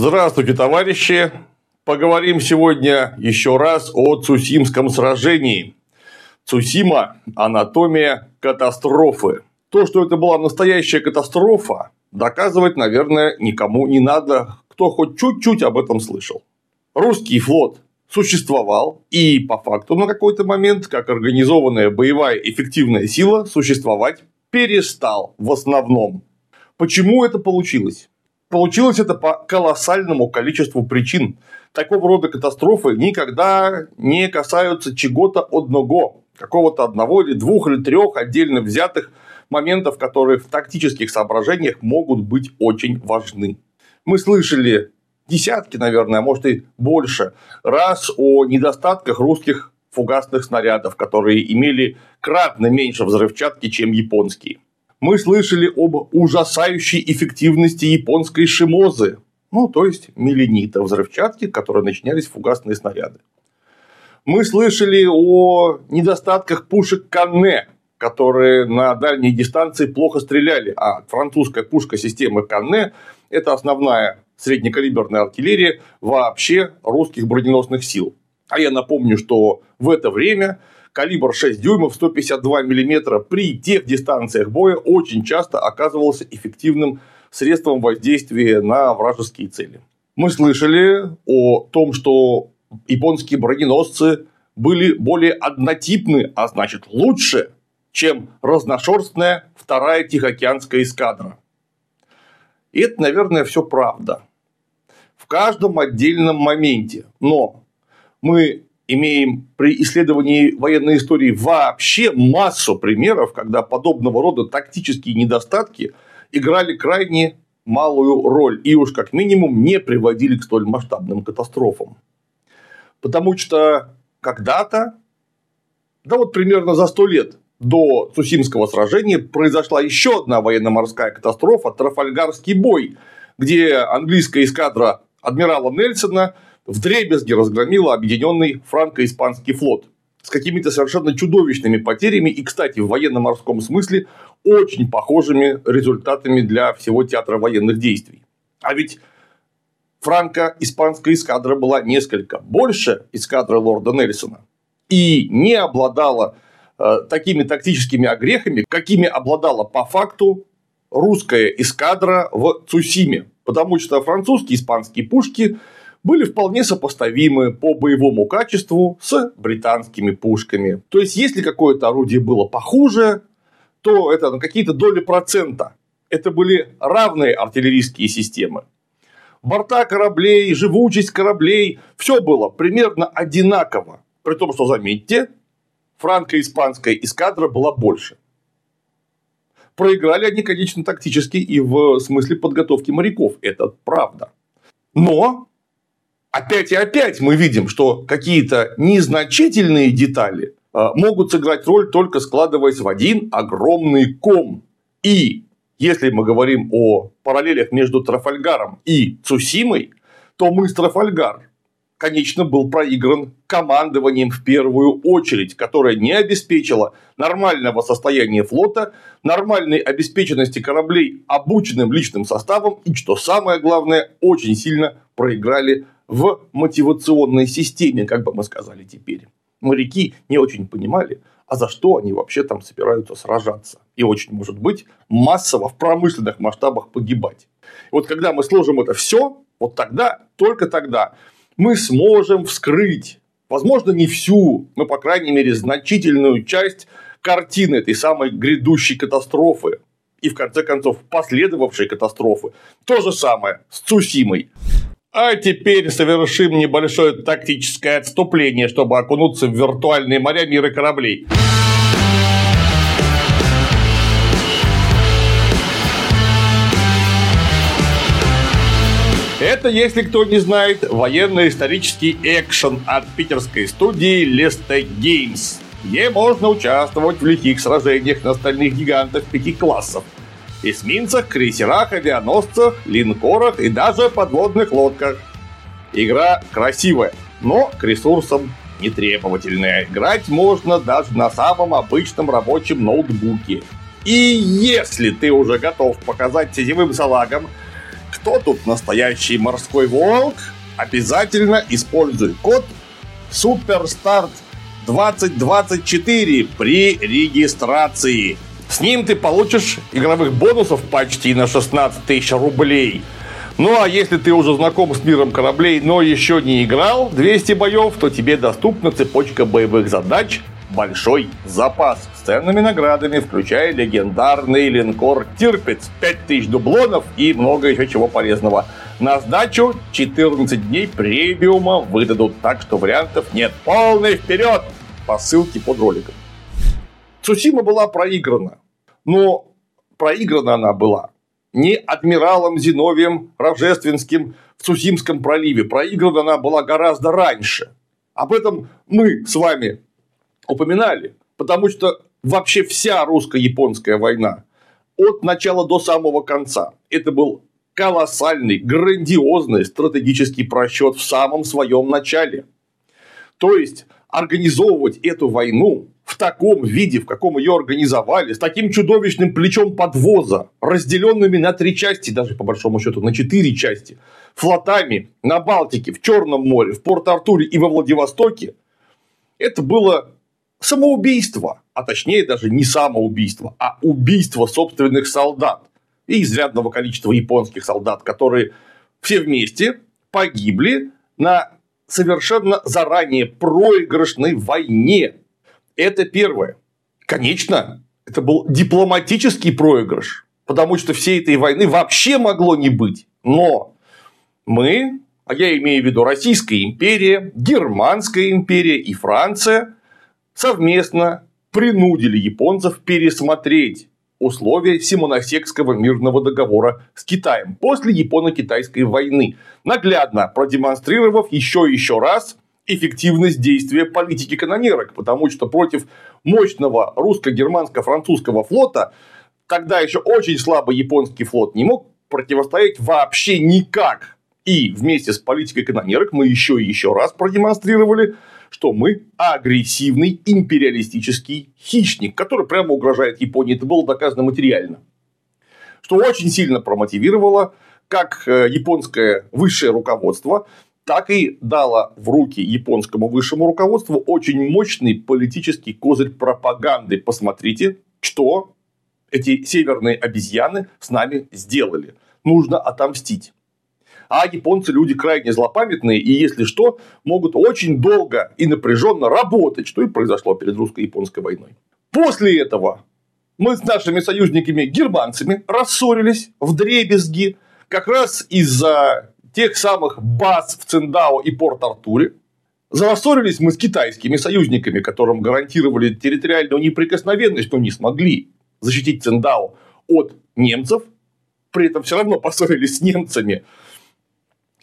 Здравствуйте, товарищи! Поговорим сегодня еще раз о Цусимском сражении. Цусима – анатомия катастрофы. То, что это была настоящая катастрофа, доказывать, наверное, никому не надо, кто хоть чуть-чуть об этом слышал. Русский флот существовал и по факту на какой-то момент, как организованная боевая эффективная сила, существовать перестал в основном. Почему это получилось? Получилось это по колоссальному количеству причин. Такого рода катастрофы никогда не касаются чего-то одного, какого-то одного или двух или трех отдельно взятых моментов, которые в тактических соображениях могут быть очень важны. Мы слышали десятки, наверное, а может и больше раз о недостатках русских фугасных снарядов, которые имели кратно меньше взрывчатки, чем японские. Мы слышали об ужасающей эффективности японской шимозы, ну, то есть милленита взрывчатки, которые начинялись фугасные снаряды. Мы слышали о недостатках пушек Канне, которые на дальней дистанции плохо стреляли, а французская пушка системы Канне – это основная среднекалиберная артиллерия вообще русских броненосных сил. А я напомню, что в это время калибр 6 дюймов 152 мм при тех дистанциях боя очень часто оказывался эффективным средством воздействия на вражеские цели. Мы слышали о том, что японские броненосцы были более однотипны, а значит лучше, чем разношерстная вторая Тихоокеанская эскадра. И это, наверное, все правда в каждом отдельном моменте. Но мы имеем при исследовании военной истории вообще массу примеров, когда подобного рода тактические недостатки играли крайне малую роль и уж как минимум не приводили к столь масштабным катастрофам. Потому что когда-то, да вот примерно за сто лет до Цусимского сражения произошла еще одна военно-морская катастрофа – Трафальгарский бой, где английская эскадра адмирала Нельсона в дребезге разгромила объединенный франко-испанский флот с какими-то совершенно чудовищными потерями и, кстати, в военно-морском смысле очень похожими результатами для всего театра военных действий. А ведь франко-испанская эскадра была несколько больше эскадры лорда Нельсона и не обладала э, такими тактическими огрехами, какими обладала по факту русская эскадра в Цусиме потому что французские и испанские пушки были вполне сопоставимы по боевому качеству с британскими пушками. То есть, если какое-то орудие было похуже, то это на какие-то доли процента. Это были равные артиллерийские системы. Борта кораблей, живучесть кораблей, все было примерно одинаково. При том, что, заметьте, франко-испанская эскадра была больше. Проиграли они, конечно, тактически и в смысле подготовки моряков. Это правда. Но опять и опять мы видим, что какие-то незначительные детали а, могут сыграть роль только складываясь в один огромный ком. И если мы говорим о параллелях между Трафальгаром и Цусимой, то мы с Трафальгар конечно, был проигран командованием в первую очередь, которое не обеспечило нормального состояния флота, нормальной обеспеченности кораблей обученным личным составом и, что самое главное, очень сильно проиграли в мотивационной системе, как бы мы сказали теперь. Моряки не очень понимали, а за что они вообще там собираются сражаться. И очень, может быть, массово в промышленных масштабах погибать. И вот когда мы сложим это все, вот тогда, только тогда мы сможем вскрыть, возможно, не всю, но, по крайней мере, значительную часть картины этой самой грядущей катастрофы и, в конце концов, последовавшей катастрофы. То же самое с Цусимой. А теперь совершим небольшое тактическое отступление, чтобы окунуться в виртуальные моря мира кораблей. Это, если кто не знает, военно-исторический экшен от питерской студии Leste Games, где можно участвовать в лихих сражениях на стальных гигантах пяти классов. Эсминцах, крейсерах, авианосцах, линкорах и даже подводных лодках. Игра красивая, но к ресурсам нетребовательная. Играть можно даже на самом обычном рабочем ноутбуке. И если ты уже готов показать сетевым салагам, кто тут настоящий морской волк, обязательно используй код SUPERSTART 2024 при регистрации. С ним ты получишь игровых бонусов почти на 16 тысяч рублей. Ну а если ты уже знаком с миром кораблей, но еще не играл 200 боев, то тебе доступна цепочка боевых задач «Большой запас» с ценными наградами, включая легендарный линкор «Тирпец», 5000 дублонов и много еще чего полезного. На сдачу 14 дней премиума выдадут, так что вариантов нет. Полный вперед! По ссылке под роликом. Цусима была проиграна. Но проиграна она была не адмиралом Зиновием Рожественским в Цусимском проливе. Проиграна она была гораздо раньше. Об этом мы с вами упоминали, потому что вообще вся русско-японская война от начала до самого конца это был колоссальный, грандиозный стратегический просчет в самом своем начале. То есть организовывать эту войну в таком виде, в каком ее организовали, с таким чудовищным плечом подвоза, разделенными на три части, даже по большому счету на четыре части, флотами на Балтике, в Черном море, в Порт-Артуре и во Владивостоке, это было самоубийство, а точнее даже не самоубийство, а убийство собственных солдат и изрядного количества японских солдат, которые все вместе погибли на совершенно заранее проигрышной войне. Это первое. Конечно, это был дипломатический проигрыш, потому что всей этой войны вообще могло не быть. Но мы, а я имею в виду Российская империя, Германская империя и Франция, совместно принудили японцев пересмотреть условия Симоносекского мирного договора с Китаем после Японо-Китайской войны, наглядно продемонстрировав еще и еще раз эффективность действия политики канонерок, потому что против мощного русско-германско-французского флота тогда еще очень слабый японский флот не мог противостоять вообще никак. И вместе с политикой канонерок мы еще и еще раз продемонстрировали, что мы агрессивный империалистический хищник, который прямо угрожает Японии. Это было доказано материально. Что очень сильно промотивировало как э, японское высшее руководство, так и дало в руки японскому высшему руководству очень мощный политический козырь пропаганды. Посмотрите, что эти северные обезьяны с нами сделали. Нужно отомстить. А японцы люди крайне злопамятные, и если что, могут очень долго и напряженно работать, что и произошло перед русско-японской войной. После этого мы с нашими союзниками германцами рассорились в дребезги как раз из-за тех самых баз в Циндао и Порт-Артуре. Зарассорились мы с китайскими союзниками, которым гарантировали территориальную неприкосновенность, но не смогли защитить Циндао от немцев. При этом все равно поссорились с немцами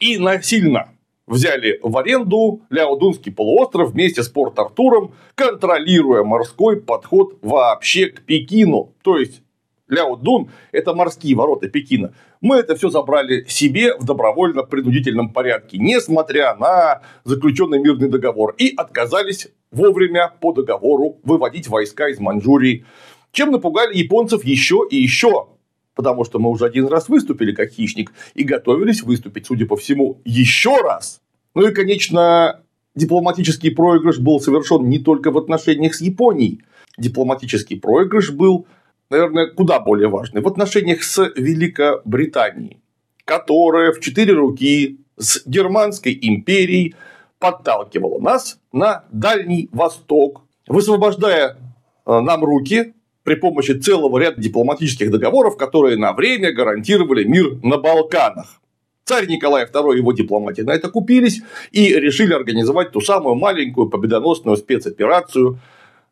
и насильно взяли в аренду Ляодунский полуостров вместе с Порт-Артуром, контролируя морской подход вообще к Пекину. То есть, Ляодун – это морские ворота Пекина. Мы это все забрали себе в добровольно-принудительном порядке, несмотря на заключенный мирный договор, и отказались вовремя по договору выводить войска из Маньчжурии, чем напугали японцев еще и еще потому что мы уже один раз выступили как хищник и готовились выступить, судя по всему, еще раз. Ну и, конечно, дипломатический проигрыш был совершен не только в отношениях с Японией. Дипломатический проигрыш был, наверное, куда более важный в отношениях с Великобританией, которая в четыре руки с Германской империей подталкивала нас на Дальний Восток, высвобождая э, нам руки при помощи целого ряда дипломатических договоров, которые на время гарантировали мир на Балканах. Царь Николай II и его дипломатии на это купились и решили организовать ту самую маленькую победоносную спецоперацию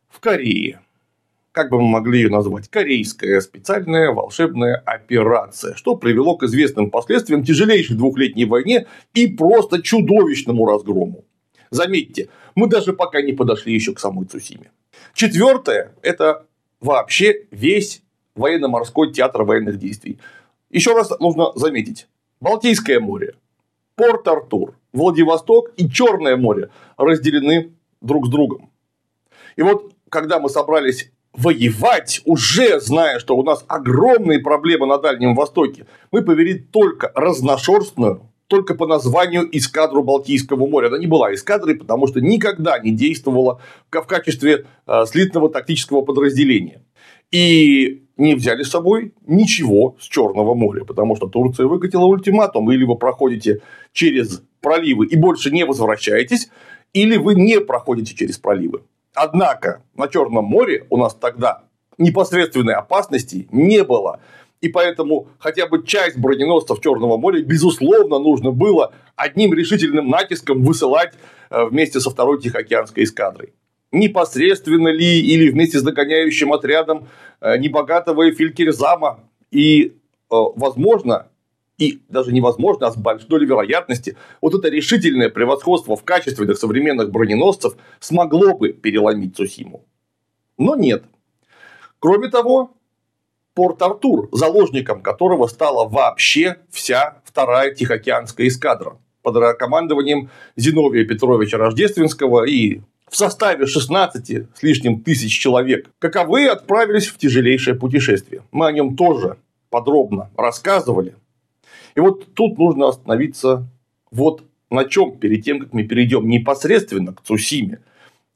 в Корее. Как бы мы могли ее назвать? Корейская специальная волшебная операция, что привело к известным последствиям тяжелейшей двухлетней войне и просто чудовищному разгрому. Заметьте, мы даже пока не подошли еще к самой Цусиме. Четвертое – это вообще весь военно-морской театр военных действий. Еще раз нужно заметить. Балтийское море, Порт-Артур, Владивосток и Черное море разделены друг с другом. И вот, когда мы собрались воевать, уже зная, что у нас огромные проблемы на Дальнем Востоке, мы повели только разношерстную, только по названию эскадру Балтийского моря. Она не была эскадрой, потому что никогда не действовала в качестве э, слитного тактического подразделения. И не взяли с собой ничего с Черного моря, потому что Турция выкатила ультиматум, или вы проходите через проливы и больше не возвращаетесь, или вы не проходите через проливы. Однако на Черном море у нас тогда непосредственной опасности не было. И поэтому хотя бы часть броненосцев Черного моря, безусловно, нужно было одним решительным натиском высылать э, вместе со второй Тихоокеанской эскадрой. Непосредственно ли или вместе с догоняющим отрядом э, небогатого Филькерзама. И, э, возможно, и даже невозможно, а с большой долей вероятности, вот это решительное превосходство в качественных современных броненосцев смогло бы переломить Цусиму. Но нет. Кроме того, Порт-Артур, заложником которого стала вообще вся вторая Тихоокеанская эскадра под командованием Зиновия Петровича Рождественского и в составе 16 с лишним тысяч человек, каковы отправились в тяжелейшее путешествие. Мы о нем тоже подробно рассказывали и вот тут нужно остановиться вот на чем перед тем, как мы перейдем непосредственно к Цусиме.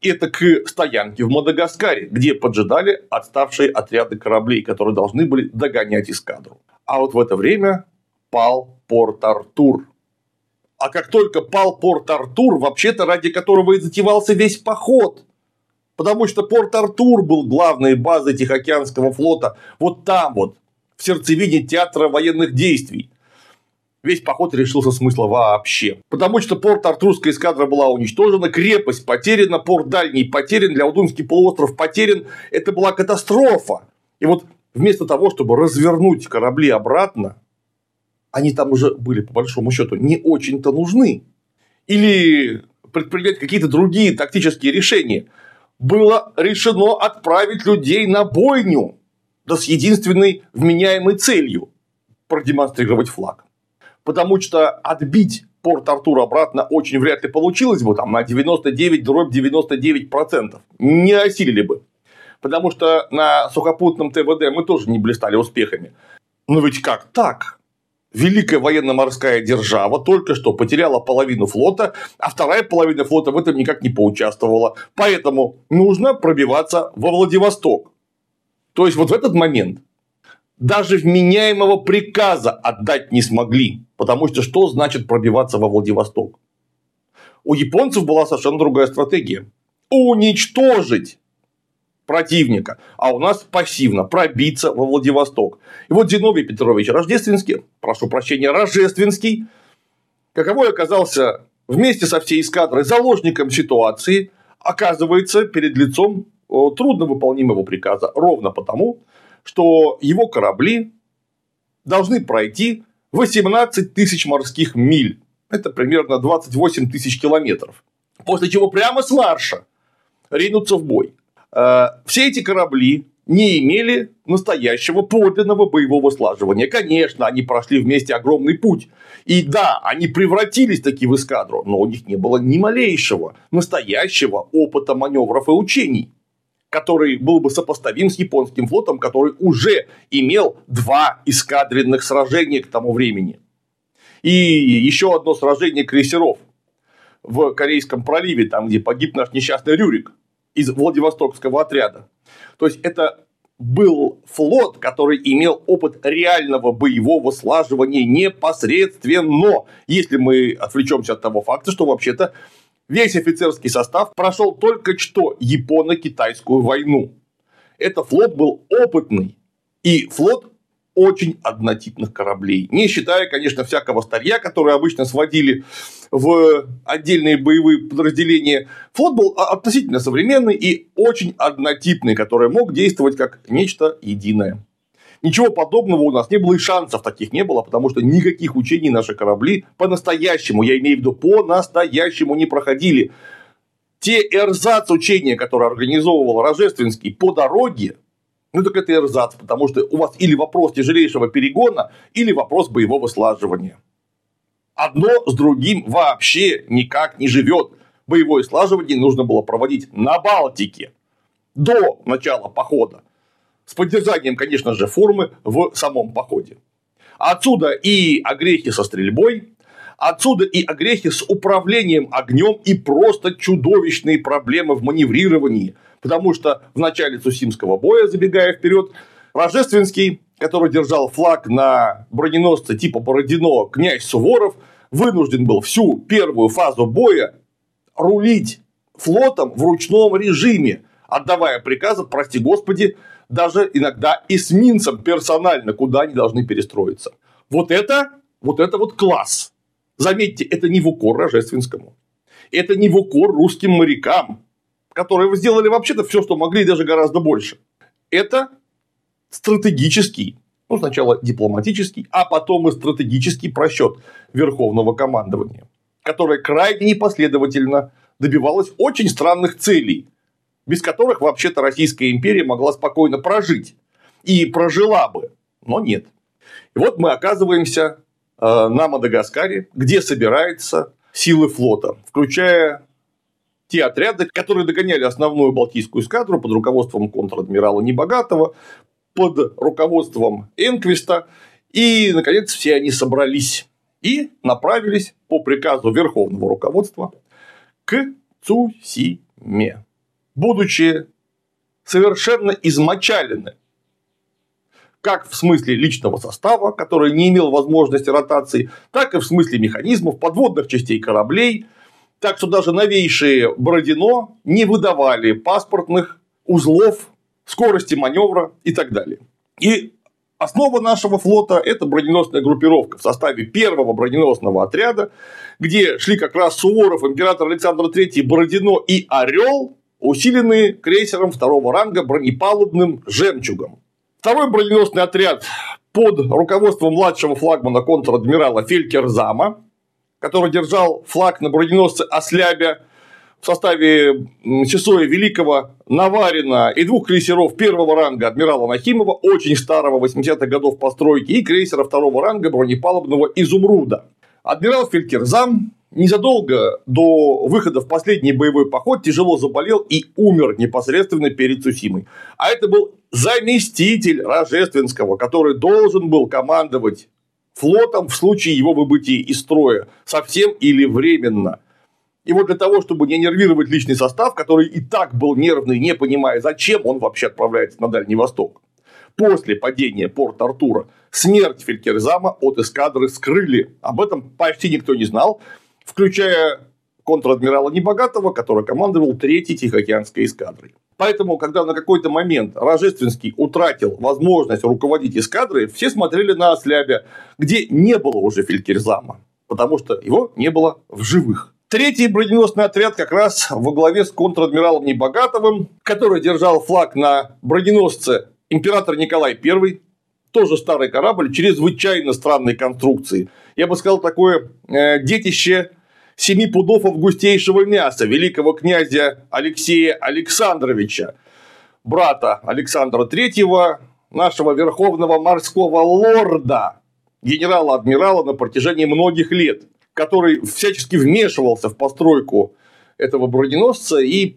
Это к стоянке в Мадагаскаре, где поджидали отставшие отряды кораблей, которые должны были догонять эскадру. А вот в это время пал Порт-Артур. А как только пал Порт-Артур, вообще-то ради которого и затевался весь поход. Потому что Порт-Артур был главной базой Тихоокеанского флота. Вот там вот, в сердцевине театра военных действий весь поход решился смысла вообще. Потому что порт Артурская эскадра была уничтожена, крепость потеряна, порт Дальний потерян, для Удунский полуостров потерян. Это была катастрофа. И вот вместо того, чтобы развернуть корабли обратно, они там уже были, по большому счету, не очень-то нужны. Или предпринять какие-то другие тактические решения. Было решено отправить людей на бойню, да с единственной вменяемой целью – продемонстрировать флаг потому что отбить порт Артур обратно очень вряд ли получилось бы, там, на 99 дробь 99%. Не осилили бы. Потому что на сухопутном ТВД мы тоже не блистали успехами. Но ведь как так? Великая военно-морская держава только что потеряла половину флота, а вторая половина флота в этом никак не поучаствовала. Поэтому нужно пробиваться во Владивосток. То есть, вот в этот момент даже вменяемого приказа отдать не смогли. Потому что что значит пробиваться во Владивосток? У японцев была совершенно другая стратегия. Уничтожить противника, а у нас пассивно пробиться во Владивосток. И вот Зиновий Петрович Рождественский, прошу прощения, Рождественский, каковой оказался вместе со всей эскадрой заложником ситуации, оказывается перед лицом трудновыполнимого приказа, ровно потому, что его корабли должны пройти 18 тысяч морских миль. Это примерно 28 тысяч километров. После чего прямо с марша ринуться в бой. Э, все эти корабли не имели настоящего подлинного боевого слаживания. Конечно, они прошли вместе огромный путь. И да, они превратились таки в эскадру, но у них не было ни малейшего настоящего опыта маневров и учений который был бы сопоставим с японским флотом, который уже имел два эскадренных сражения к тому времени. И еще одно сражение крейсеров в Корейском проливе, там, где погиб наш несчастный Рюрик из Владивостокского отряда. То есть, это был флот, который имел опыт реального боевого слаживания непосредственно, если мы отвлечемся от того факта, что вообще-то Весь офицерский состав прошел только что Японо-Китайскую войну. Это флот был опытный. И флот очень однотипных кораблей. Не считая, конечно, всякого старья, которое обычно сводили в отдельные боевые подразделения. Флот был относительно современный и очень однотипный, который мог действовать как нечто единое. Ничего подобного у нас не было и шансов таких не было, потому что никаких учений наши корабли по-настоящему, я имею в виду по-настоящему не проходили. Те эрзац учения, которые организовывал Рожественский по дороге, ну так это эрзац, потому что у вас или вопрос тяжелейшего перегона, или вопрос боевого слаживания. Одно с другим вообще никак не живет. Боевое слаживание нужно было проводить на Балтике. до начала похода. С поддержанием, конечно же, формы в самом походе. Отсюда и огрехи со стрельбой, отсюда и огрехи с управлением огнем и просто чудовищные проблемы в маневрировании. Потому что в начале Цусимского боя, забегая вперед, Рождественский, который держал флаг на броненосце типа Бородино, князь Суворов, вынужден был всю первую фазу боя рулить флотом в ручном режиме, отдавая приказы, прости господи, даже иногда эсминцам персонально, куда они должны перестроиться. Вот это, вот это вот класс. Заметьте, это не в укор Рождественскому. Это не в укор русским морякам, которые сделали вообще-то все, что могли, и даже гораздо больше. Это стратегический, ну, сначала дипломатический, а потом и стратегический просчет Верховного командования, которое крайне непоследовательно добивалось очень странных целей, без которых вообще-то Российская империя могла спокойно прожить. И прожила бы, но нет. И вот мы оказываемся э, на Мадагаскаре, где собираются силы флота, включая те отряды, которые догоняли основную Балтийскую эскадру под руководством контр-адмирала Небогатого, под руководством Энквиста, и, наконец, все они собрались и направились по приказу Верховного руководства к Цусиме, будучи совершенно измочалены как в смысле личного состава, который не имел возможности ротации, так и в смысле механизмов, подводных частей кораблей. Так что даже новейшие Бородино не выдавали паспортных узлов, скорости маневра и так далее. И Основа нашего флота – это броненосная группировка в составе первого броненосного отряда, где шли как раз Суворов, император Александр III, Бородино и Орел, усиленные крейсером второго ранга бронепалубным «Жемчугом». Второй броненосный отряд под руководством младшего флагмана контр-адмирала Фелькерзама, который держал флаг на броненосце Ослябя в составе Часоя Великого, Наварина и двух крейсеров первого ранга адмирала Нахимова, очень старого 80-х годов постройки, и крейсера второго ранга бронепалубного Изумруда. Адмирал Фелькерзам незадолго до выхода в последний боевой поход тяжело заболел и умер непосредственно перед Цусимой. А это был заместитель Рожественского, который должен был командовать флотом в случае его выбытия из строя, совсем или временно. И вот для того, чтобы не нервировать личный состав, который и так был нервный, не понимая, зачем он вообще отправляется на Дальний Восток, после падения порт Артура смерть Фелькерзама от эскадры скрыли. Об этом почти никто не знал, включая контр-адмирала Небогатого, который командовал третьей Тихоокеанской эскадрой. Поэтому, когда на какой-то момент Рожественский утратил возможность руководить эскадрой, все смотрели на Ослябя, где не было уже Фелькерзама, потому что его не было в живых. Третий броненосный отряд как раз во главе с контр-адмиралом Небогатовым, который держал флаг на броненосце император Николай I, тоже старый корабль, чрезвычайно странной конструкции. Я бы сказал, такое э, детище семи пудов августейшего мяса великого князя Алексея Александровича, брата Александра Третьего, нашего верховного морского лорда, генерала-адмирала на протяжении многих лет, который всячески вмешивался в постройку этого броненосца, и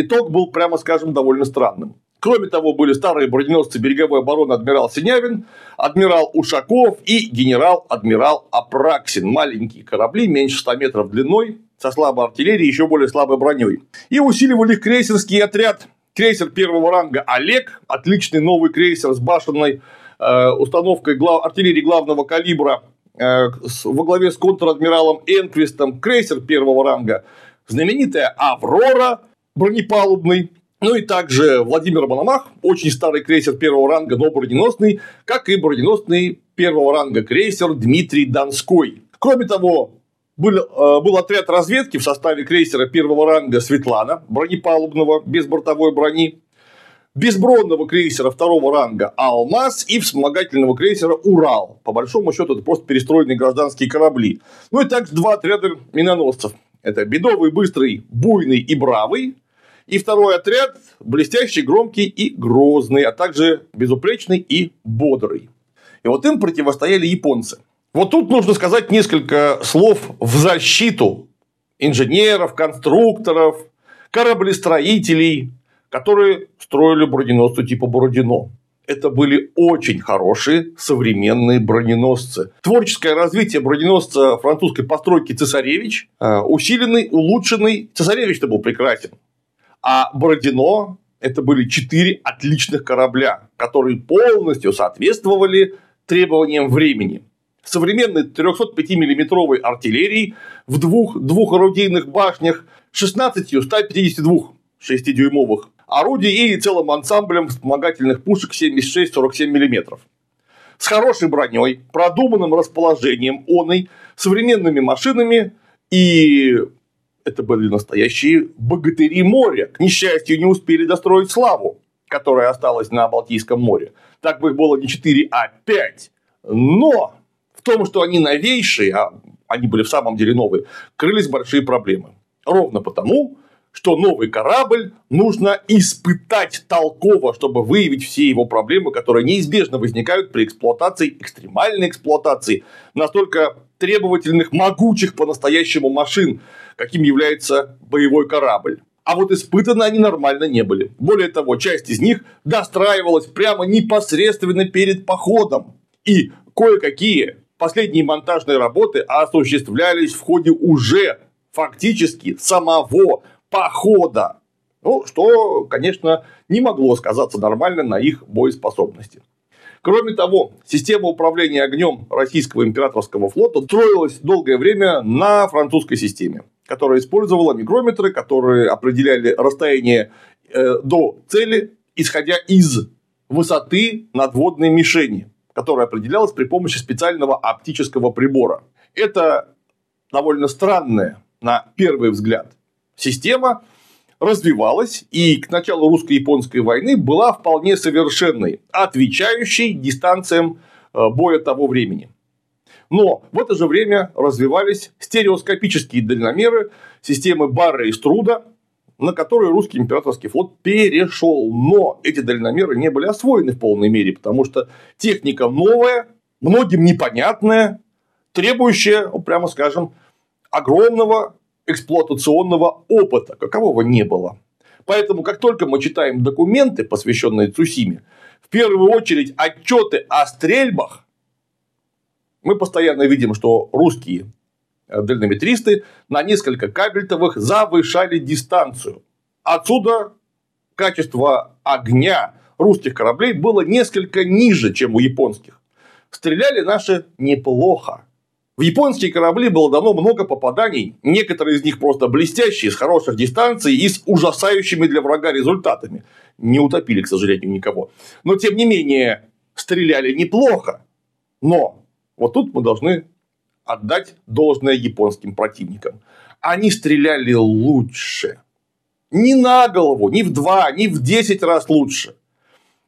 итог был, прямо скажем, довольно странным. Кроме того, были старые броненосцы береговой обороны адмирал Синявин, адмирал Ушаков и генерал-адмирал Апраксин. Маленькие корабли, меньше 100 метров длиной, со слабой артиллерией еще более слабой броней. И усиливали их крейсерский отряд. Крейсер первого ранга Олег, отличный новый крейсер с башенной э, установкой глав... артиллерии главного калибра э, во главе с контр-адмиралом Энквистом, крейсер первого ранга, знаменитая Аврора бронепалубный, ну и также Владимир Мономах, очень старый крейсер первого ранга, но броненосный, как и броненосный первого ранга крейсер Дмитрий Донской. Кроме того, был, э, был отряд разведки в составе крейсера первого ранга Светлана, бронепалубного, без бортовой брони, безбронного крейсера второго ранга «Алмаз» и вспомогательного крейсера «Урал». По большому счету, это просто перестроенные гражданские корабли. Ну и также два отряда миноносцев. Это бедовый, быстрый, буйный и бравый, и второй отряд – блестящий, громкий и грозный, а также безупречный и бодрый. И вот им противостояли японцы. Вот тут нужно сказать несколько слов в защиту инженеров, конструкторов, кораблестроителей которые строили броненосцы типа Бородино. Это были очень хорошие современные броненосцы. Творческое развитие броненосца французской постройки «Цесаревич», э, усиленный, улучшенный. «Цесаревич»-то был прекрасен. А Бородино – это были четыре отличных корабля, которые полностью соответствовали требованиям времени. Современной 305 миллиметровой артиллерии в двух двухорудийных башнях 16 152 6-дюймовых орудий и целым ансамблем вспомогательных пушек 76-47 мм. С хорошей броней, продуманным расположением оной, современными машинами и это были настоящие богатыри моря. К несчастью, не успели достроить славу, которая осталась на Балтийском море. Так бы их было не 4, а 5. Но в том, что они новейшие, а они были в самом деле новые, крылись большие проблемы. Ровно потому, что новый корабль нужно испытать толково, чтобы выявить все его проблемы, которые неизбежно возникают при эксплуатации, экстремальной эксплуатации настолько требовательных, могучих по-настоящему машин, каким является боевой корабль. А вот испытаны они нормально не были. Более того, часть из них достраивалась прямо непосредственно перед походом. И кое-какие последние монтажные работы осуществлялись в ходе уже фактически самого похода. Ну, что, конечно, не могло сказаться нормально на их боеспособности. Кроме того, система управления огнем российского императорского флота строилась долгое время на французской системе, которая использовала микрометры, которые определяли расстояние э, до цели, исходя из высоты надводной мишени, которая определялась при помощи специального оптического прибора. Это довольно странная, на первый взгляд, система развивалась и к началу русско-японской войны была вполне совершенной, отвечающей дистанциям э, боя того времени. Но в это же время развивались стереоскопические дальномеры системы Барра и Струда, на которые русский императорский флот перешел. Но эти дальномеры не были освоены в полной мере, потому что техника новая, многим непонятная, требующая, ну, прямо скажем, огромного эксплуатационного опыта, какового не было. Поэтому, как только мы читаем документы, посвященные Цусиме, в первую очередь отчеты о стрельбах, мы постоянно видим, что русские э, дальнометристы на несколько кабельтовых завышали дистанцию. Отсюда качество огня русских кораблей было несколько ниже, чем у японских. Стреляли наши неплохо. В японские корабли было дано много попаданий, некоторые из них просто блестящие, с хороших дистанций и с ужасающими для врага результатами. Не утопили, к сожалению, никого. Но, тем не менее, стреляли неплохо. Но вот тут мы должны отдать должное японским противникам. Они стреляли лучше. Не на голову, не в два, не в десять раз лучше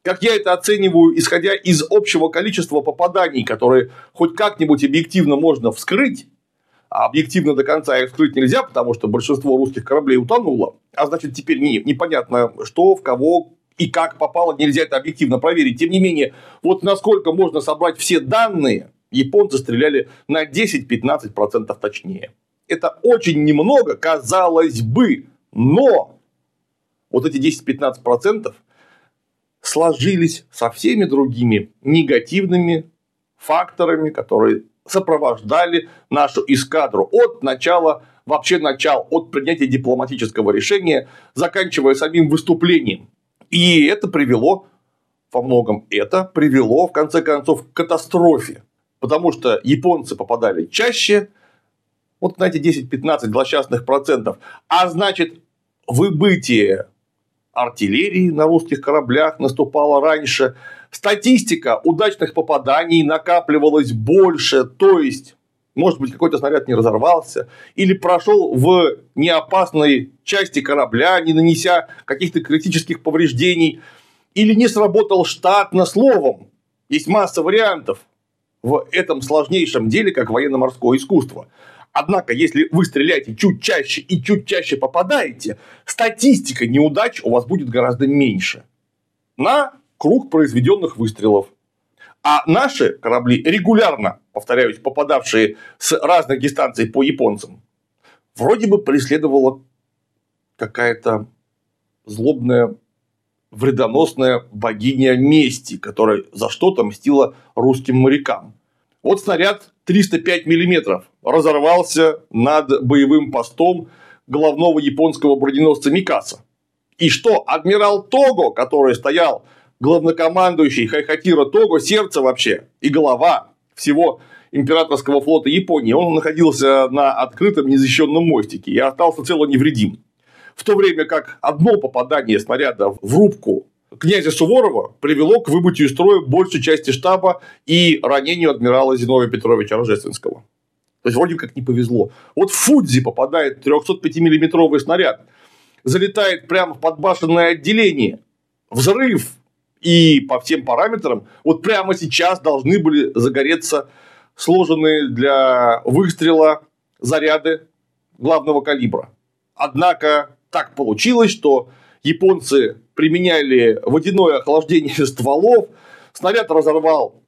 как я это оцениваю, исходя из общего количества попаданий, которые хоть как-нибудь объективно можно вскрыть, а объективно до конца их вскрыть нельзя, потому что большинство русских кораблей утонуло, а значит, теперь не, непонятно, что, в кого и как попало, нельзя это объективно проверить. Тем не менее, вот насколько можно собрать все данные, японцы стреляли на 10-15% точнее. Это очень немного, казалось бы, но вот эти 10-15% сложились со всеми другими негативными факторами, которые сопровождали нашу эскадру от начала, вообще начал, от принятия дипломатического решения, заканчивая самим выступлением. И это привело, во многом это привело, в конце концов, к катастрофе. Потому что японцы попадали чаще, вот на эти 10-15 злосчастных процентов, а значит, выбытие артиллерии на русских кораблях наступала раньше, статистика удачных попаданий накапливалась больше, то есть может быть, какой-то снаряд не разорвался, или прошел в неопасной части корабля, не нанеся каких-то критических повреждений, или не сработал штатно. Словом. Есть масса вариантов в этом сложнейшем деле, как военно-морское искусство. Однако, если вы стреляете чуть чаще и чуть чаще попадаете, статистика неудач у вас будет гораздо меньше на круг произведенных выстрелов. А наши корабли регулярно, повторяюсь, попадавшие с разных дистанций по японцам, вроде бы преследовала какая-то злобная вредоносная богиня мести, которая за что-то мстила русским морякам. Вот снаряд 305 миллиметров разорвался над боевым постом главного японского броненосца Микаса. И что адмирал Того, который стоял главнокомандующий Хайхатира Того, сердце вообще и голова всего императорского флота Японии, он находился на открытом незащищенном мостике и остался цело невредим. В то время как одно попадание снаряда в рубку князя Суворова привело к выбытию из строя большей части штаба и ранению адмирала Зиновия Петровича Рожественского. То есть, вроде как не повезло. Вот в Фудзи попадает 305-миллиметровый снаряд, залетает прямо в подбашенное отделение, взрыв, и по всем параметрам вот прямо сейчас должны были загореться сложенные для выстрела заряды главного калибра. Однако так получилось, что японцы применяли водяное охлаждение стволов, снаряд разорвал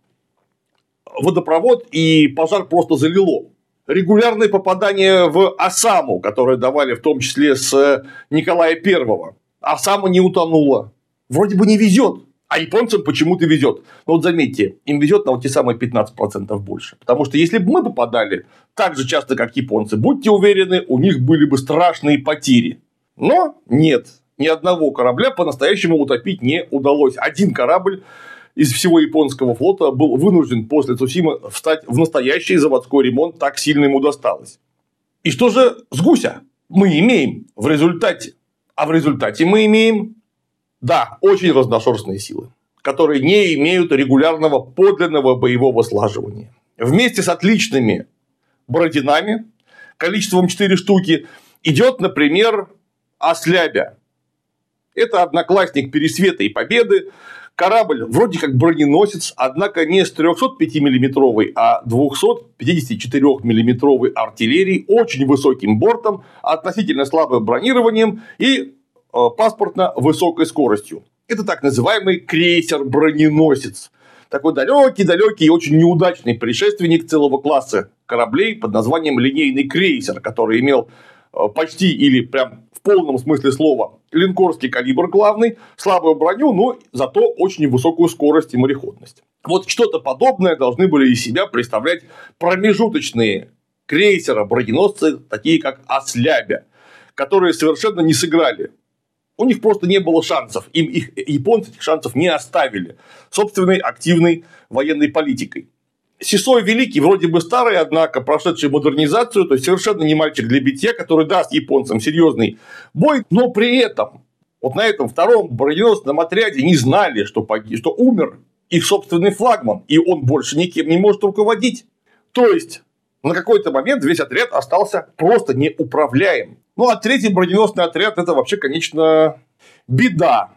водопровод и пожар просто залило. Регулярные попадания в Осаму, которые давали в том числе с Николая Первого. Осама не утонула. Вроде бы не везет, а японцам почему-то везет. Но вот заметьте, им везет на вот те самые 15% больше. Потому что если бы мы попадали так же часто, как японцы, будьте уверены, у них были бы страшные потери. Но нет, ни одного корабля по-настоящему утопить не удалось. Один корабль из всего японского флота был вынужден после Цусимы встать в настоящий заводской ремонт, так сильно ему досталось. И что же с гуся мы имеем в результате? А в результате мы имеем да, очень разношерстные силы, которые не имеют регулярного подлинного боевого слаживания. Вместе с отличными бородинами, количеством 4 штуки, идет, например, Ослябя. Это одноклассник Пересвета и Победы, корабль вроде как броненосец, однако не с 305 миллиметровой, а 254 миллиметровой артиллерией, очень высоким бортом, относительно слабым бронированием и Э, паспортно высокой скоростью. Это так называемый крейсер-броненосец. Такой далекий-далекий и очень неудачный предшественник целого класса кораблей под названием линейный крейсер, который имел э, почти или прям в полном смысле слова линкорский калибр главный, слабую броню, но зато очень высокую скорость и мореходность. Вот что-то подобное должны были из себя представлять промежуточные крейсера, броненосцы, такие как Ослябя, которые совершенно не сыграли у них просто не было шансов. Им их японцы этих шансов не оставили собственной активной военной политикой. Сисой Великий, вроде бы старый, однако прошедший модернизацию, то есть совершенно не мальчик для битья, который даст японцам серьезный бой, но при этом вот на этом втором броненосном отряде не знали, что, погиб, что умер их собственный флагман, и он больше никем не может руководить. То есть, на какой-то момент весь отряд остался просто неуправляем. Ну, а третий броненосный отряд – это вообще, конечно, беда.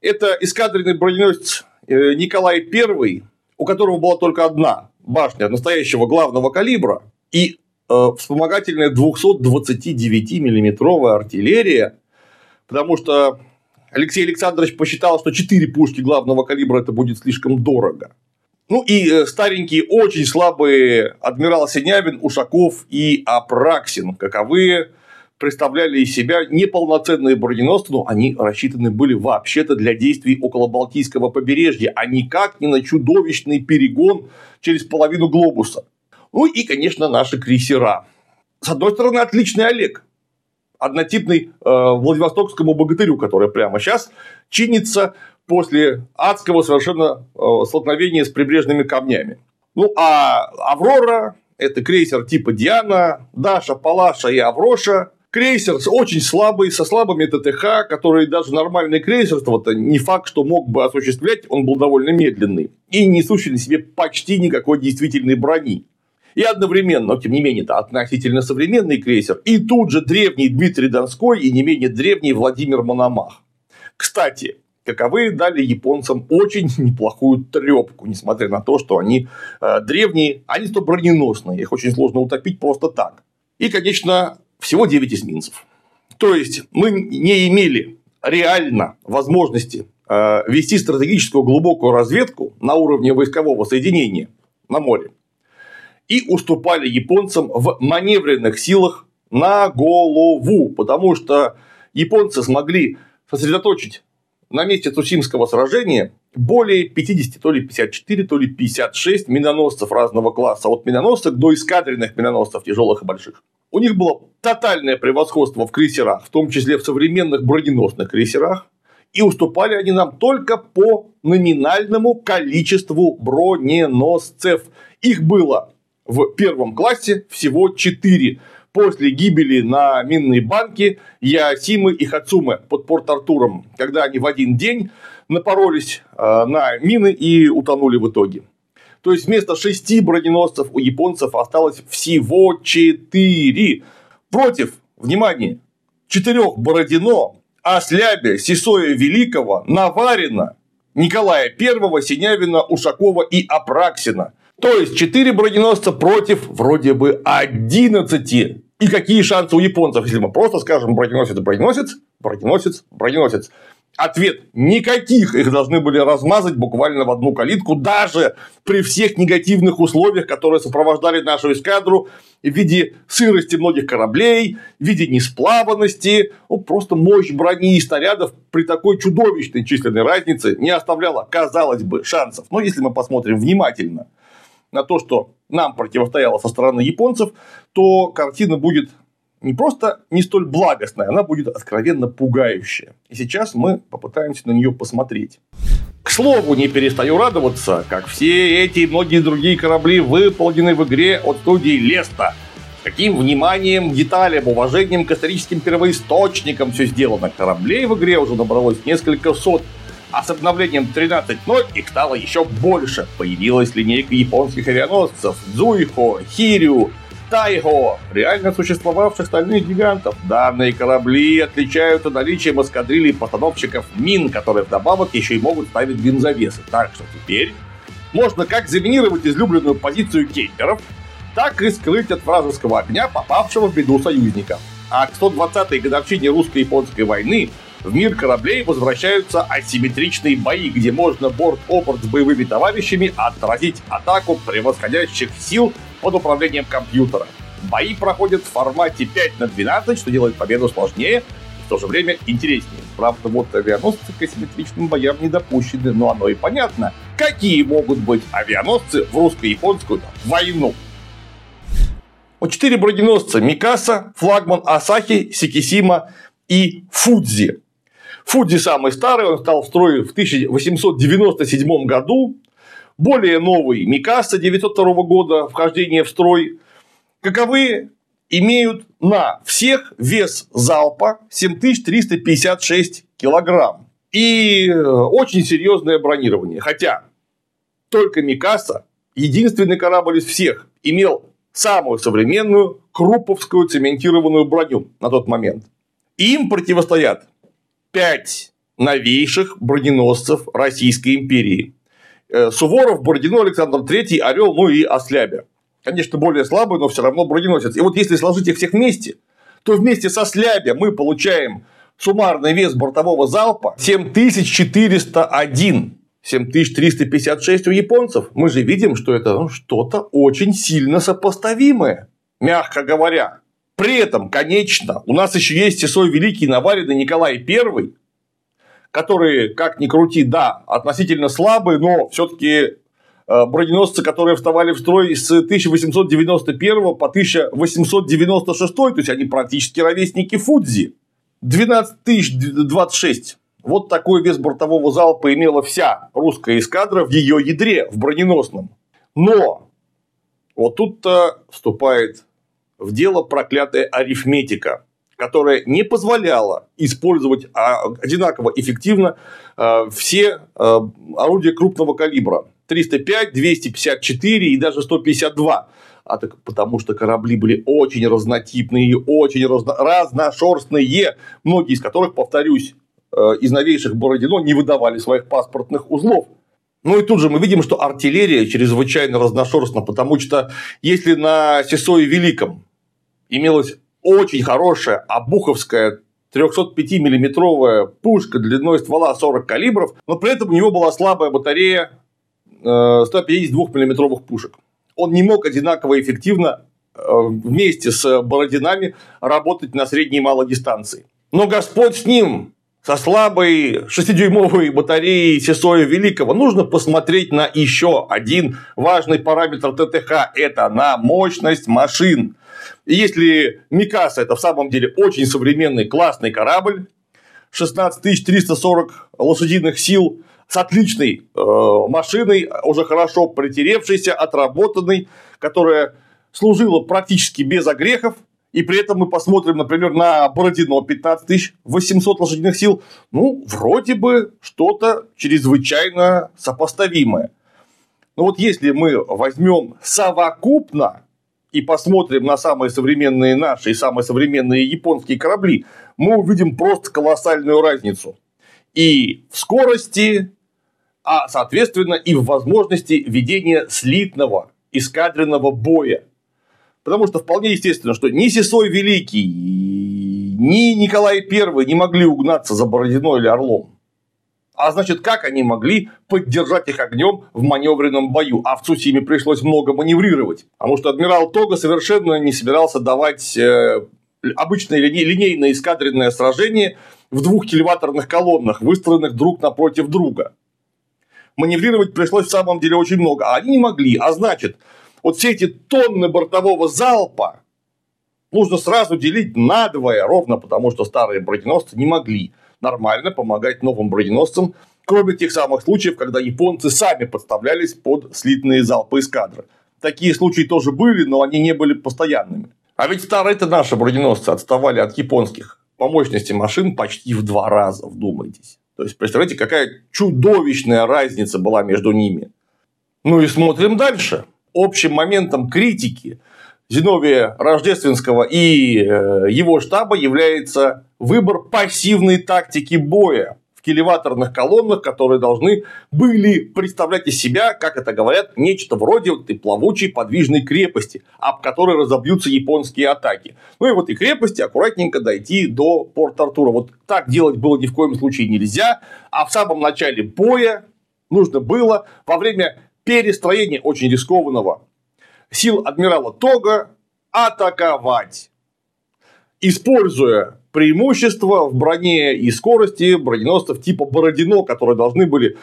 Это эскадренный броненосец э, Николай I, у которого была только одна башня настоящего главного калибра и э, вспомогательная 229 миллиметровая артиллерия, потому что Алексей Александрович посчитал, что 4 пушки главного калибра это будет слишком дорого. Ну и э, старенькие, очень слабые адмирал Синявин, Ушаков и Апраксин, каковы представляли из себя неполноценные броненосцы, но они рассчитаны были вообще-то для действий около Балтийского побережья, а никак не на чудовищный перегон через половину глобуса. Ну и, конечно, наши крейсера. С одной стороны, отличный Олег, однотипный э, Владивостокскому богатырю, который прямо сейчас чинится после адского совершенно э, столкновения с прибрежными камнями. Ну, а Аврора – это крейсер типа Диана, Даша, Палаша и Авроша крейсер очень слабый, со слабыми ТТХ, который даже нормальный крейсер, вот не факт, что мог бы осуществлять, он был довольно медленный и не несущий на себе почти никакой действительной брони. И одновременно, но тем не менее, это относительно современный крейсер, и тут же древний Дмитрий Донской и не менее древний Владимир Мономах. Кстати, каковы дали японцам очень неплохую трепку, несмотря на то, что они э, древние, они то броненосные, их очень сложно утопить просто так. И, конечно, всего 9 эсминцев. То есть мы не имели реально возможности э, вести стратегическую глубокую разведку на уровне войскового соединения на море и уступали японцам в маневренных силах на голову, потому что японцы смогли сосредоточить на месте Цусимского сражения более 50, то ли 54, то ли 56 миноносцев разного класса, от миноносцев до эскадренных миноносцев, тяжелых и больших. У них было тотальное превосходство в крейсерах, в том числе в современных броненосных крейсерах, и уступали они нам только по номинальному количеству броненосцев. Их было в первом классе всего 4 после гибели на минной банке Ясимы и Хацумы под Порт-Артуром, когда они в один день напоролись э, на мины и утонули в итоге. То есть вместо шести броненосцев у японцев осталось всего четыре. Против, внимание, четырех Бородино, Ослябе, Сесоя Великого, Наварина, Николая I, Синявина, Ушакова и Апраксина. То есть 4 броненосца против вроде бы 11 и какие шансы у японцев, если мы просто скажем броненосец, броненосец, броненосец, броненосец? Ответ – никаких. Их должны были размазать буквально в одну калитку, даже при всех негативных условиях, которые сопровождали нашу эскадру в виде сырости многих кораблей, в виде несплаванности. Ну, просто мощь брони и снарядов при такой чудовищной численной разнице не оставляла, казалось бы, шансов. Но если мы посмотрим внимательно на то, что нам противостояло со стороны японцев, то картина будет не просто не столь благостная, она будет откровенно пугающая. И сейчас мы попытаемся на нее посмотреть. К слову, не перестаю радоваться, как все эти и многие другие корабли выполнены в игре от студии Леста. Каким вниманием, деталям, уважением к историческим первоисточникам все сделано. Кораблей в игре уже набралось несколько сот, а с обновлением 13.0 их стало еще больше. Появилась линейка японских авианосцев Дзуихо, Хирю, Тайго, реально существовавших стальных гигантов. Данные корабли отличаются наличием эскадрилий постановщиков мин, которые вдобавок еще и могут ставить бензовесы. Так что теперь можно как заминировать излюбленную позицию кейперов, так и скрыть от вражеского огня попавшего в беду союзника. А к 120-й годовщине русско-японской войны в мир кораблей возвращаются асимметричные бои, где можно борт-опорт с боевыми товарищами отразить атаку превосходящих сил под управлением компьютера. Бои проходят в формате 5 на 12, что делает победу сложнее и в то же время интереснее. Правда, вот авианосцы к асимметричным боям не допущены, но оно и понятно. Какие могут быть авианосцы в русско-японскую войну? Вот четыре броненосца Микаса, флагман Асахи, Сикисима и Фудзи. Фудзи самый старый, он стал в строй в 1897 году. Более новый Микаса 902 года, вхождение в строй. Каковы имеют на всех вес залпа 7356 килограмм. И э, очень серьезное бронирование. Хотя только Микаса, единственный корабль из всех, имел самую современную круповскую цементированную броню на тот момент. Им противостоят пять новейших броненосцев Российской империи. Э, Суворов, Бородино, Александр III, Орел, ну и Ослябя. Конечно, более слабый, но все равно броненосец. И вот если сложить их всех вместе, то вместе со Слябя мы получаем суммарный вес бортового залпа 7401. 7356 у японцев. Мы же видим, что это ну, что-то очень сильно сопоставимое, мягко говоря. При этом, конечно, у нас еще есть и свой великий наваренный Николай I, которые, как ни крути, да, относительно слабые, но все-таки э, броненосцы, которые вставали в строй с 1891 по 1896, то есть они практически ровесники Фудзи. 12 026. Вот такой вес бортового залпа имела вся русская эскадра в ее ядре, в броненосном. Но вот тут-то вступает в дело проклятая арифметика, которая не позволяла использовать а, одинаково эффективно а, все а, орудия крупного калибра. 305, 254 и даже 152 а так потому что корабли были очень разнотипные, очень разно... разношерстные, многие из которых, повторюсь, из новейших Бородино не выдавали своих паспортных узлов. Ну и тут же мы видим, что артиллерия чрезвычайно разношерстна, потому что если на Сесое Великом имелась очень хорошая обуховская 305-миллиметровая пушка длиной ствола 40 калибров, но при этом у него была слабая батарея 152-миллиметровых э, пушек. Он не мог одинаково эффективно э, вместе с Бородинами работать на средней и малой дистанции. Но Господь с ним, со слабой 6-дюймовой батареей Сесоя Великого, нужно посмотреть на еще один важный параметр ТТХ – это на мощность машин. И если Микаса это в самом деле очень современный классный корабль, 16 340 лошадиных сил с отличной э, машиной, уже хорошо притеревшейся, отработанной, которая служила практически без огрехов, и при этом мы посмотрим, например, на Бородино 15 800 лошадиных сил, ну, вроде бы что-то чрезвычайно сопоставимое. Но вот если мы возьмем совокупно и посмотрим на самые современные наши и самые современные японские корабли, мы увидим просто колоссальную разницу. И в скорости, а соответственно и в возможности ведения слитного эскадренного боя. Потому что вполне естественно, что ни Сесой Великий, ни Николай I не могли угнаться за Бородино или Орлом. А значит, как они могли поддержать их огнем в маневренном бою? А в Цусиме пришлось много маневрировать. Потому что адмирал Тога совершенно не собирался давать э, обычное линейное эскадренное сражение в двух кильваторных колоннах, выстроенных друг напротив друга. Маневрировать пришлось в самом деле очень много, а они не могли. А значит, вот все эти тонны бортового залпа нужно сразу делить надвое, ровно потому что старые броненосцы не могли нормально помогать новым броненосцам, кроме тех самых случаев, когда японцы сами подставлялись под слитные залпы эскадры. Такие случаи тоже были, но они не были постоянными. А ведь старые-то наши броненосцы отставали от японских по мощности машин почти в два раза, вдумайтесь. То есть, представляете, какая чудовищная разница была между ними. Ну и смотрим дальше. Общим моментом критики Зиновия Рождественского и э, его штаба является выбор пассивной тактики боя в келеваторных колоннах, которые должны были представлять из себя, как это говорят, нечто вроде вот этой плавучей подвижной крепости, об которой разобьются японские атаки. Ну и вот и крепости аккуратненько дойти до Порт-Артура. Вот так делать было ни в коем случае нельзя, а в самом начале боя нужно было во время перестроения очень рискованного сил адмирала Тога атаковать, используя преимущества в броне и скорости броненосцев типа Бородино, которые должны были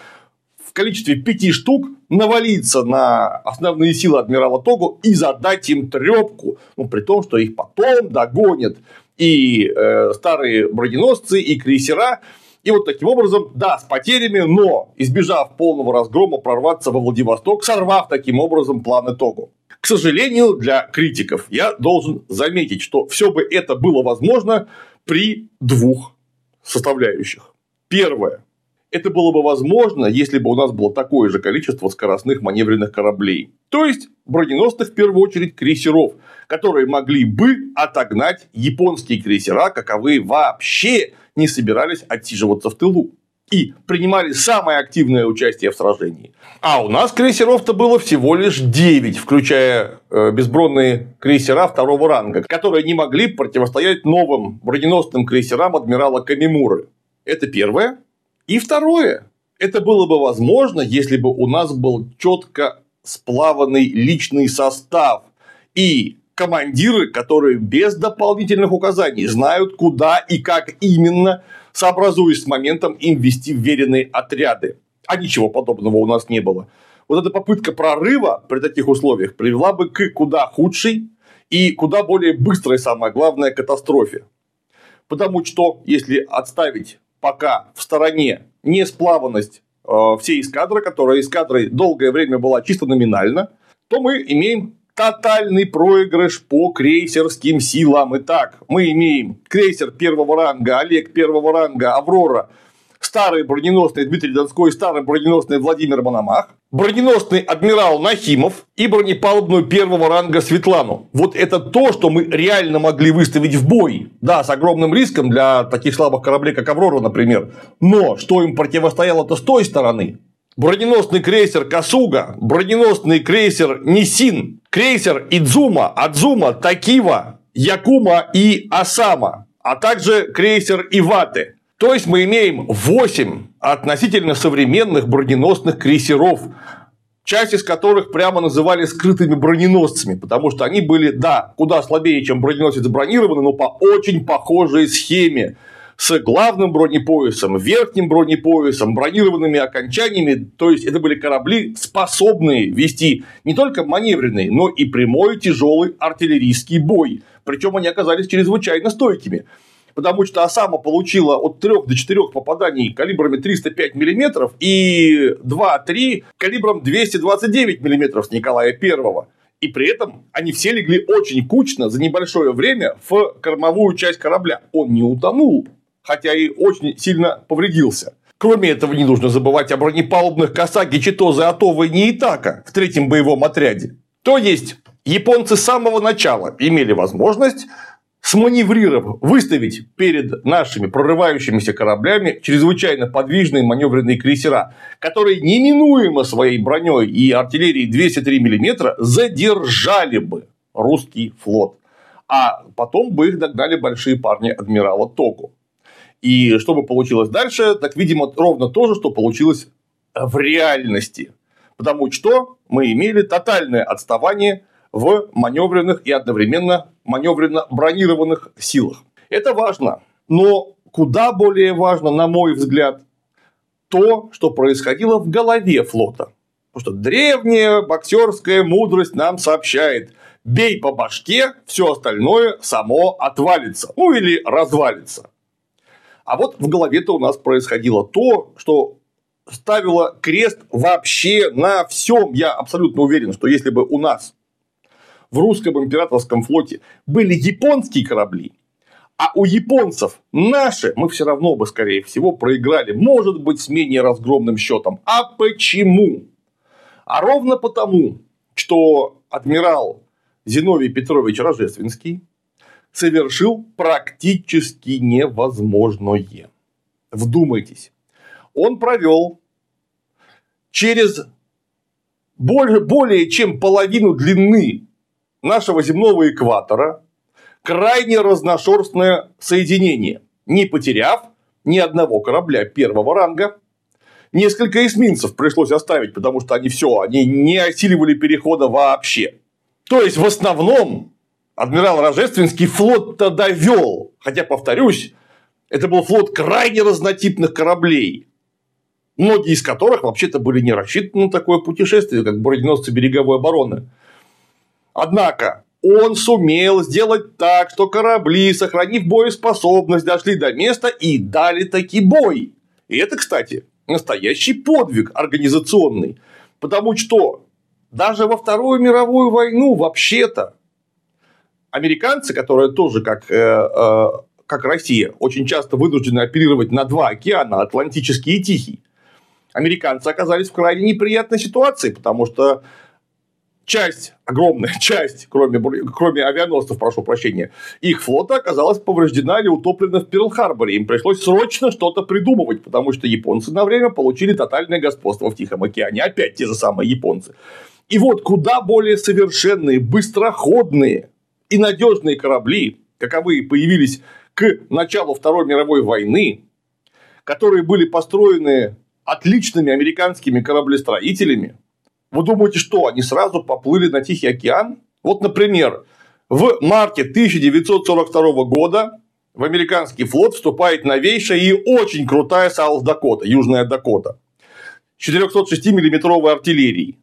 в количестве пяти штук навалиться на основные силы адмирала Того и задать им трепку, ну, при том, что их потом догонят и э, старые броненосцы, и крейсера, и вот таким образом, да, с потерями, но избежав полного разгрома, прорваться во Владивосток, сорвав таким образом планы Того. К сожалению, для критиков я должен заметить, что все бы это было возможно при двух составляющих. Первое. Это было бы возможно, если бы у нас было такое же количество скоростных маневренных кораблей. То есть, броненосных, в первую очередь, крейсеров, которые могли бы отогнать японские крейсера, каковые вообще не собирались отсиживаться в тылу и принимали самое активное участие в сражении. А у нас крейсеров-то было всего лишь 9, включая э, безбронные крейсера второго ранга, которые не могли противостоять новым броненосным крейсерам адмирала Камимуры. Это первое. И второе. Это было бы возможно, если бы у нас был четко сплаванный личный состав и командиры, которые без дополнительных указаний знают, куда и как именно сообразуясь с моментом им вести вверенные отряды. А ничего подобного у нас не было. Вот эта попытка прорыва при таких условиях привела бы к куда худшей и куда более быстрой, самое главное, катастрофе. Потому что, если отставить пока в стороне несплаванность э, всей эскадры, которая эскадрой долгое время была чисто номинально, то мы имеем тотальный проигрыш по крейсерским силам. Итак, мы имеем крейсер первого ранга, Олег первого ранга, Аврора, старый броненосный Дмитрий Донской, старый броненосный Владимир Мономах, броненосный адмирал Нахимов и бронепалубную первого ранга Светлану. Вот это то, что мы реально могли выставить в бой. Да, с огромным риском для таких слабых кораблей, как Аврора, например. Но что им противостояло-то с той стороны? Броненосный крейсер Касуга, броненосный крейсер Нисин, крейсер Идзума, Адзума, Такива, Якума и Асама, а также крейсер Иваты. То есть мы имеем 8 относительно современных броненосных крейсеров, часть из которых прямо называли скрытыми броненосцами, потому что они были, да, куда слабее, чем броненосец бронированный, но по очень похожей схеме с главным бронепоясом, верхним бронепоясом, бронированными окончаниями. То есть, это были корабли, способные вести не только маневренный, но и прямой тяжелый артиллерийский бой. Причем они оказались чрезвычайно стойкими. Потому что Осама получила от 3 до 4 попаданий калибрами 305 мм и 2-3 калибром 229 мм с Николая I. И при этом они все легли очень кучно за небольшое время в кормовую часть корабля. Он не утонул хотя и очень сильно повредился. Кроме этого, не нужно забывать о бронепалубных Касаги, Читозы, Атовы и Неитака в третьем боевом отряде. То есть, японцы с самого начала имели возможность сманеврировав, выставить перед нашими прорывающимися кораблями чрезвычайно подвижные маневренные крейсера, которые неминуемо своей броней и артиллерией 203 мм задержали бы русский флот. А потом бы их догнали большие парни адмирала Току. И что бы получилось дальше, так, видимо, ровно то же, что получилось в реальности. Потому что мы имели тотальное отставание в маневренных и одновременно маневренно бронированных силах. Это важно. Но куда более важно, на мой взгляд, то, что происходило в голове флота. Потому что древняя боксерская мудрость нам сообщает, бей по башке, все остальное само отвалится, ну или развалится. А вот в голове-то у нас происходило то, что ставило крест вообще на всем. Я абсолютно уверен, что если бы у нас в русском императорском флоте были японские корабли, а у японцев наши, мы все равно бы, скорее всего, проиграли, может быть, с менее разгромным счетом. А почему? А ровно потому, что адмирал Зиновий Петрович Рожественский совершил практически невозможное. Вдумайтесь. Он провел через более, более чем половину длины нашего земного экватора крайне разношерстное соединение, не потеряв ни одного корабля первого ранга. Несколько эсминцев пришлось оставить, потому что они все, они не осиливали перехода вообще. То есть, в основном, адмирал Рожественский флот-то довел. Хотя, повторюсь, это был флот крайне разнотипных кораблей, многие из которых вообще-то были не рассчитаны на такое путешествие, как броненосцы береговой обороны. Однако, он сумел сделать так, что корабли, сохранив боеспособность, дошли до места и дали таки бой. И это, кстати, настоящий подвиг организационный. Потому что даже во Вторую мировую войну вообще-то американцы, которые тоже как, э, э, как Россия, очень часто вынуждены оперировать на два океана, Атлантический и Тихий, американцы оказались в крайне неприятной ситуации, потому что часть, огромная часть, кроме, кроме авианосцев, прошу прощения, их флота оказалась повреждена или утоплена в Перл-Харборе. Им пришлось срочно что-то придумывать, потому что японцы на время получили тотальное господство в Тихом океане. Опять те же самые японцы. И вот куда более совершенные, быстроходные и надежные корабли, каковые появились к началу Второй мировой войны, которые были построены отличными американскими кораблестроителями, вы думаете, что они сразу поплыли на Тихий океан? Вот, например, в марте 1942 года в американский флот вступает новейшая и очень крутая South Dakota, Южная Дакота, 406 миллиметровой артиллерией.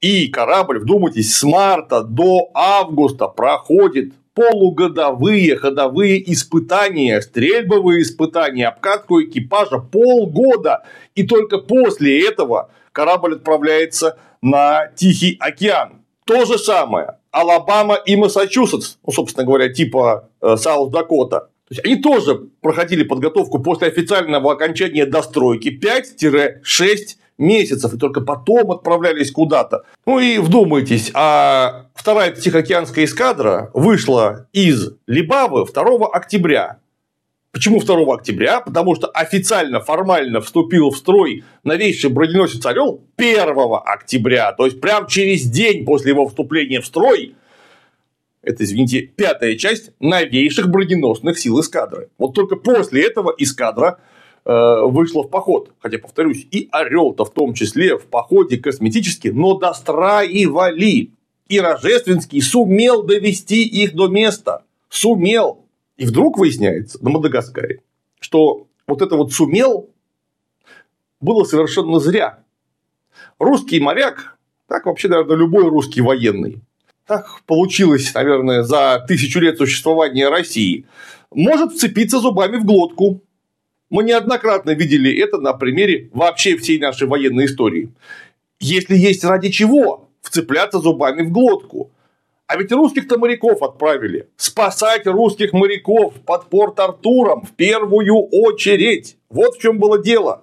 И корабль, вдумайтесь, с марта до августа проходит полугодовые ходовые испытания, стрельбовые испытания, обкатку экипажа полгода. И только после этого корабль отправляется на Тихий океан. То же самое. Алабама и Массачусетс, ну, собственно говоря, типа э, South Dakota. То есть, они тоже проходили подготовку после официального окончания достройки 5-6 месяцев, и только потом отправлялись куда-то. Ну и вдумайтесь, а вторая Тихоокеанская эскадра вышла из Либавы 2 октября. Почему 2 октября? Потому что официально, формально вступил в строй новейший броненосец Орел 1 октября. То есть, прямо через день после его вступления в строй это, извините, пятая часть новейших броненосных сил эскадры. Вот только после этого эскадра Э, вышла в поход. Хотя, повторюсь, и Орел-то в том числе в походе косметически, но достраивали. И Рожественский сумел довести их до места. Сумел. И вдруг выясняется на Мадагаскаре, что вот это вот сумел было совершенно зря. Русский моряк, так вообще, наверное, любой русский военный, так получилось, наверное, за тысячу лет существования России, может вцепиться зубами в глотку. Мы неоднократно видели это на примере вообще всей нашей военной истории. Если есть ради чего вцепляться зубами в глотку. А ведь русских-то моряков отправили. Спасать русских моряков под порт Артуром в первую очередь. Вот в чем было дело.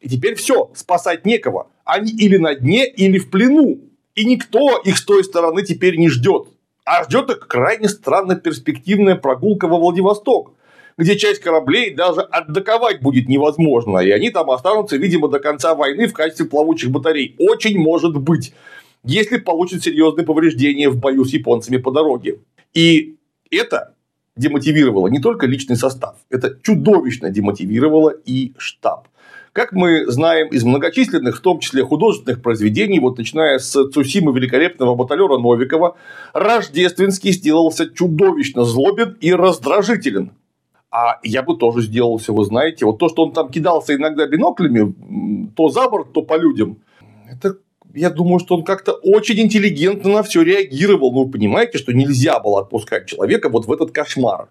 И теперь все, спасать некого. Они или на дне, или в плену. И никто их с той стороны теперь не ждет. А ждет их крайне странно перспективная прогулка во Владивосток, где часть кораблей даже отдоковать будет невозможно, и они там останутся, видимо, до конца войны в качестве плавучих батарей. Очень может быть, если получат серьезные повреждения в бою с японцами по дороге. И это демотивировало не только личный состав, это чудовищно демотивировало и штаб. Как мы знаем из многочисленных, в том числе художественных произведений, вот начиная с Цусимы великолепного баталера Новикова, Рождественский сделался чудовищно злобен и раздражителен. А я бы тоже сделался, вы знаете, вот то, что он там кидался иногда биноклями, то за борт, то по людям, это я думаю, что он как-то очень интеллигентно на все реагировал. Ну, вы понимаете, что нельзя было отпускать человека вот в этот кошмар.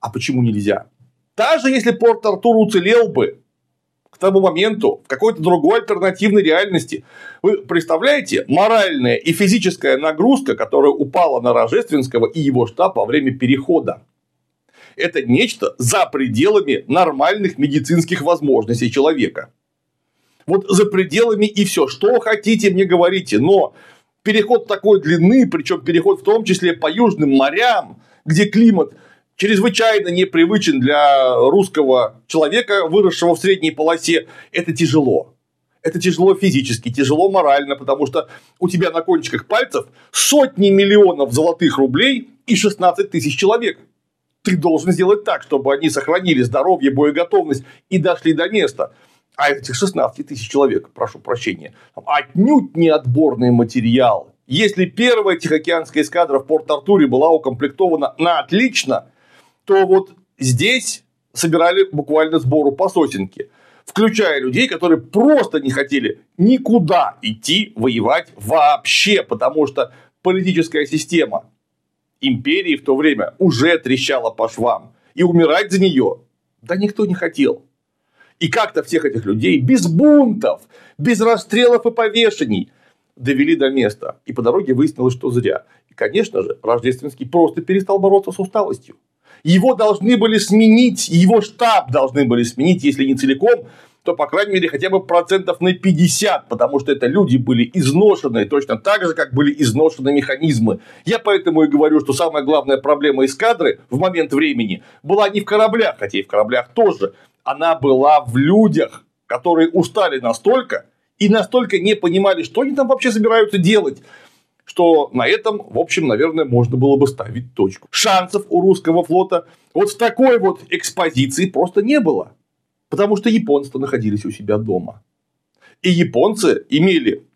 А почему нельзя? Даже если Порт Артур уцелел бы, к тому моменту в какой-то другой альтернативной реальности. Вы представляете, моральная и физическая нагрузка, которая упала на Рождественского и его штаб во время перехода. Это нечто за пределами нормальных медицинских возможностей человека. Вот за пределами и все. Что хотите, мне говорите. Но переход такой длины, причем переход в том числе по южным морям, где климат чрезвычайно непривычен для русского человека, выросшего в средней полосе, это тяжело. Это тяжело физически, тяжело морально, потому что у тебя на кончиках пальцев сотни миллионов золотых рублей и 16 тысяч человек. Ты должен сделать так, чтобы они сохранили здоровье, боеготовность и дошли до места. А этих 16 тысяч человек, прошу прощения, отнюдь не отборный материал. Если первая Тихоокеанская эскадра в Порт-Артуре была укомплектована на отлично, то вот здесь собирали буквально сбору по сотенке, включая людей, которые просто не хотели никуда идти воевать вообще, потому что политическая система империи в то время уже трещала по швам, и умирать за нее да никто не хотел. И как-то всех этих людей без бунтов, без расстрелов и повешений довели до места. И по дороге выяснилось, что зря. И, конечно же, Рождественский просто перестал бороться с усталостью. Его должны были сменить, его штаб должны были сменить, если не целиком, то, по крайней мере, хотя бы процентов на 50, потому что это люди были изношенные, точно так же, как были изношены механизмы. Я поэтому и говорю, что самая главная проблема эскадры в момент времени была не в кораблях, хотя и в кораблях тоже, она была в людях, которые устали настолько и настолько не понимали, что они там вообще собираются делать что на этом, в общем, наверное, можно было бы ставить точку. Шансов у русского флота вот в такой вот экспозиции просто не было. Потому что японцы находились у себя дома. И японцы имели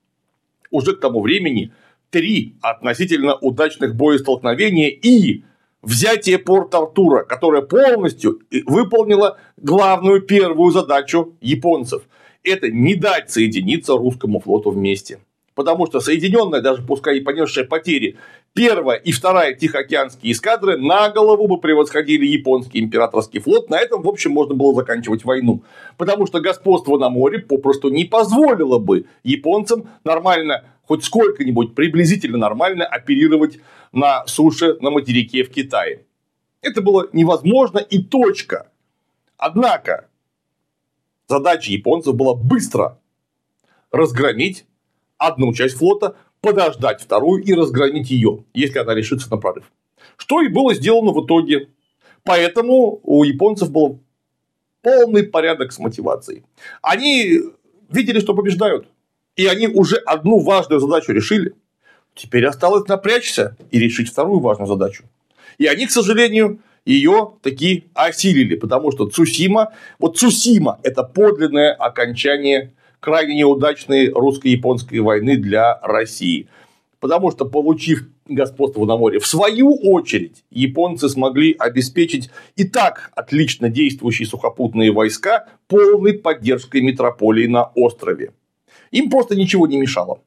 уже к тому времени три относительно удачных боестолкновения и взятие Порт-Артура, которое полностью выполнило главную первую задачу японцев. Это не дать соединиться русскому флоту вместе потому что соединенная, даже пускай и понесшая потери, первая и вторая Тихоокеанские эскадры на голову бы превосходили японский императорский флот. На этом, в общем, можно было заканчивать войну. Потому что господство на море попросту не позволило бы японцам нормально, хоть сколько-нибудь приблизительно нормально оперировать на суше на материке в Китае. Это было невозможно и точка. Однако, задача японцев была быстро разгромить одну часть флота, подождать вторую и разгромить ее, если она решится на прорыв. Что и было сделано в итоге. Поэтому у японцев был полный порядок с мотивацией. Они видели, что побеждают. И они уже одну важную задачу решили. Теперь осталось напрячься и решить вторую важную задачу. И они, к сожалению, ее таки осилили, потому что Цусима, вот Цусима – это подлинное окончание крайне неудачной русско-японской войны для России. Потому что, получив господство на море, в свою очередь, японцы смогли обеспечить и так отлично действующие сухопутные войска полной поддержкой метрополии на острове. Им просто ничего не мешало.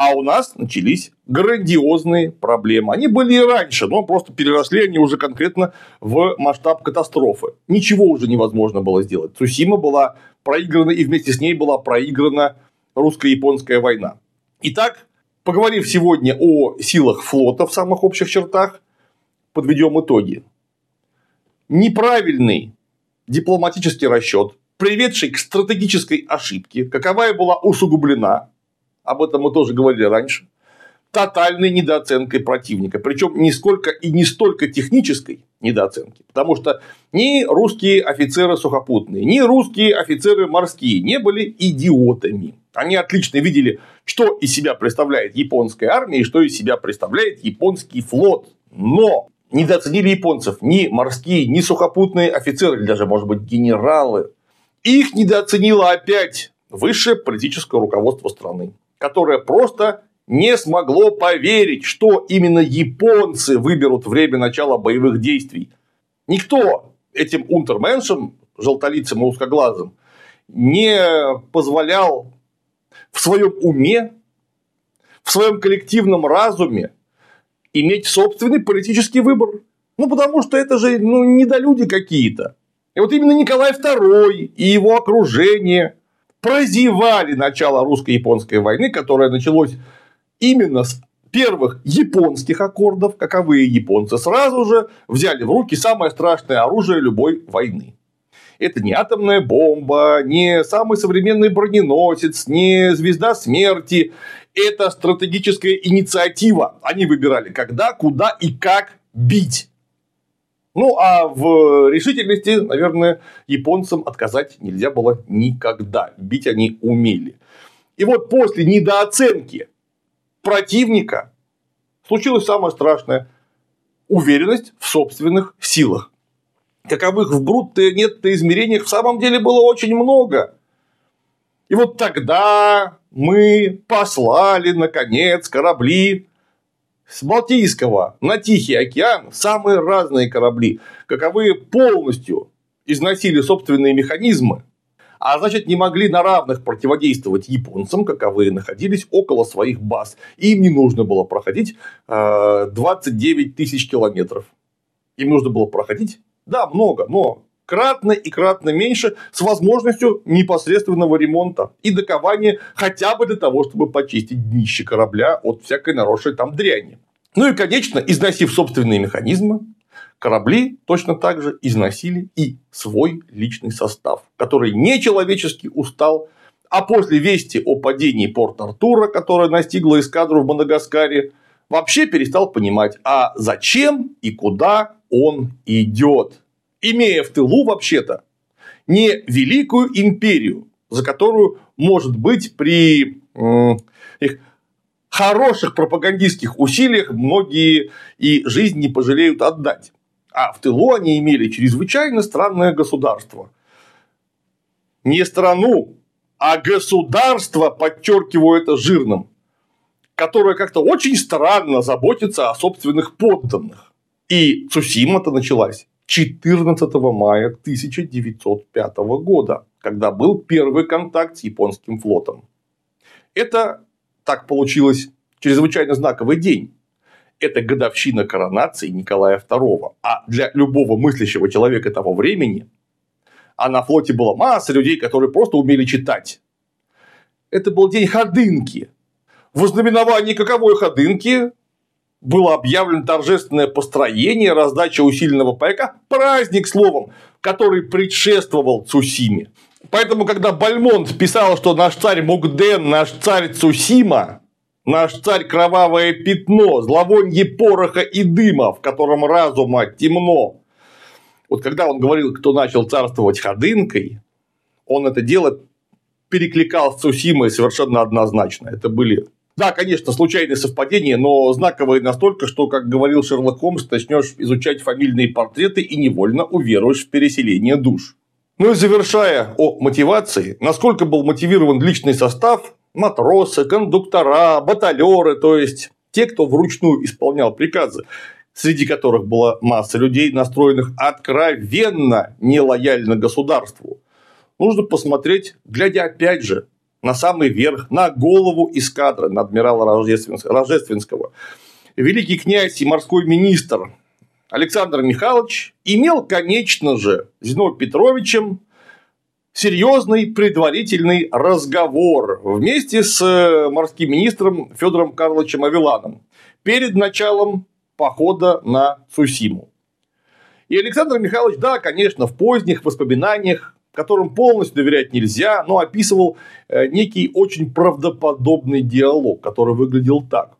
А у нас начались грандиозные проблемы. Они были и раньше, но просто переросли они уже конкретно в масштаб катастрофы. Ничего уже невозможно было сделать. Цусима была проиграна, и вместе с ней была проиграна русско-японская война. Итак, поговорив сегодня о силах флота в самых общих чертах, подведем итоги. Неправильный дипломатический расчет, приведший к стратегической ошибке, каковая была усугублена об этом мы тоже говорили раньше, тотальной недооценкой противника. Причем не сколько и не столько технической недооценки. Потому что ни русские офицеры сухопутные, ни русские офицеры морские не были идиотами. Они отлично видели, что из себя представляет японская армия и что из себя представляет японский флот. Но недооценили японцев ни морские, ни сухопутные офицеры, или даже, может быть, генералы. Их недооценило опять высшее политическое руководство страны которое просто не смогло поверить, что именно японцы выберут время начала боевых действий. Никто этим унтерменшем, желтолицым и узкоглазым, не позволял в своем уме, в своем коллективном разуме иметь собственный политический выбор. Ну, потому что это же ну, недолюди какие-то. И вот именно Николай II и его окружение прозевали начало русско-японской войны, которое началось именно с первых японских аккордов, каковые японцы сразу же взяли в руки самое страшное оружие любой войны. Это не атомная бомба, не самый современный броненосец, не звезда смерти. Это стратегическая инициатива. Они выбирали, когда, куда и как бить. Ну, а в решительности, наверное, японцам отказать нельзя было никогда. Бить они умели. И вот после недооценки противника случилось самое страшное – уверенность в собственных силах. Каковых в брутто нет измерениях в самом деле было очень много. И вот тогда мы послали, наконец, корабли с Балтийского на Тихий океан самые разные корабли, каковые полностью износили собственные механизмы, а значит не могли на равных противодействовать японцам, каковые находились около своих баз. Им не нужно было проходить 29 э, тысяч километров. Им нужно было проходить, да, много, но кратно и кратно меньше с возможностью непосредственного ремонта и докования хотя бы для того, чтобы почистить днище корабля от всякой наросшей там дряни. Ну и, конечно, износив собственные механизмы, корабли точно так же износили и свой личный состав, который нечеловечески устал, а после вести о падении Порт-Артура, которая настигла эскадру в Мадагаскаре, вообще перестал понимать, а зачем и куда он идет имея в тылу вообще-то не великую империю, за которую, может быть, при их хороших пропагандистских усилиях многие и жизнь не пожалеют отдать. А в тылу они имели чрезвычайно странное государство. Не страну, а государство, подчеркиваю это жирным, которое как-то очень странно заботится о собственных подданных. И Цусима-то началась 14 мая 1905 года, когда был первый контакт с японским флотом. Это так получилось чрезвычайно знаковый день. Это годовщина коронации Николая II. А для любого мыслящего человека того времени, а на флоте была масса людей, которые просто умели читать. Это был день ходынки. В ознаменовании каковой ходынки было объявлено торжественное построение, раздача усиленного пайка, праздник словом, который предшествовал Цусиме. Поэтому, когда Бальмонт писал, что наш царь Мугден, наш царь Цусима, наш царь кровавое пятно, зловонье пороха и дыма, в котором разума темно. Вот когда он говорил, кто начал царствовать ходынкой, он это дело перекликал с Цусимой совершенно однозначно. Это были да, конечно, случайные совпадения, но знаковые настолько, что, как говорил Шерлок Холмс, начнешь изучать фамильные портреты и невольно уверуешь в переселение душ. Ну и завершая о мотивации, насколько был мотивирован личный состав, матросы, кондуктора, баталеры, то есть Те, кто вручную исполнял приказы, среди которых была масса людей, настроенных откровенно нелояльно государству. Нужно посмотреть, глядя опять же на самый верх, на голову эскадры, на адмирала Рожественского. Великий князь и морской министр Александр Михайлович имел, конечно же, с Зиновием Петровичем серьезный предварительный разговор вместе с э, морским министром Федором Карловичем Авиланом перед началом похода на Цусиму. И Александр Михайлович, да, конечно, в поздних воспоминаниях, которым полностью доверять нельзя, но описывал э, некий очень правдоподобный диалог, который выглядел так.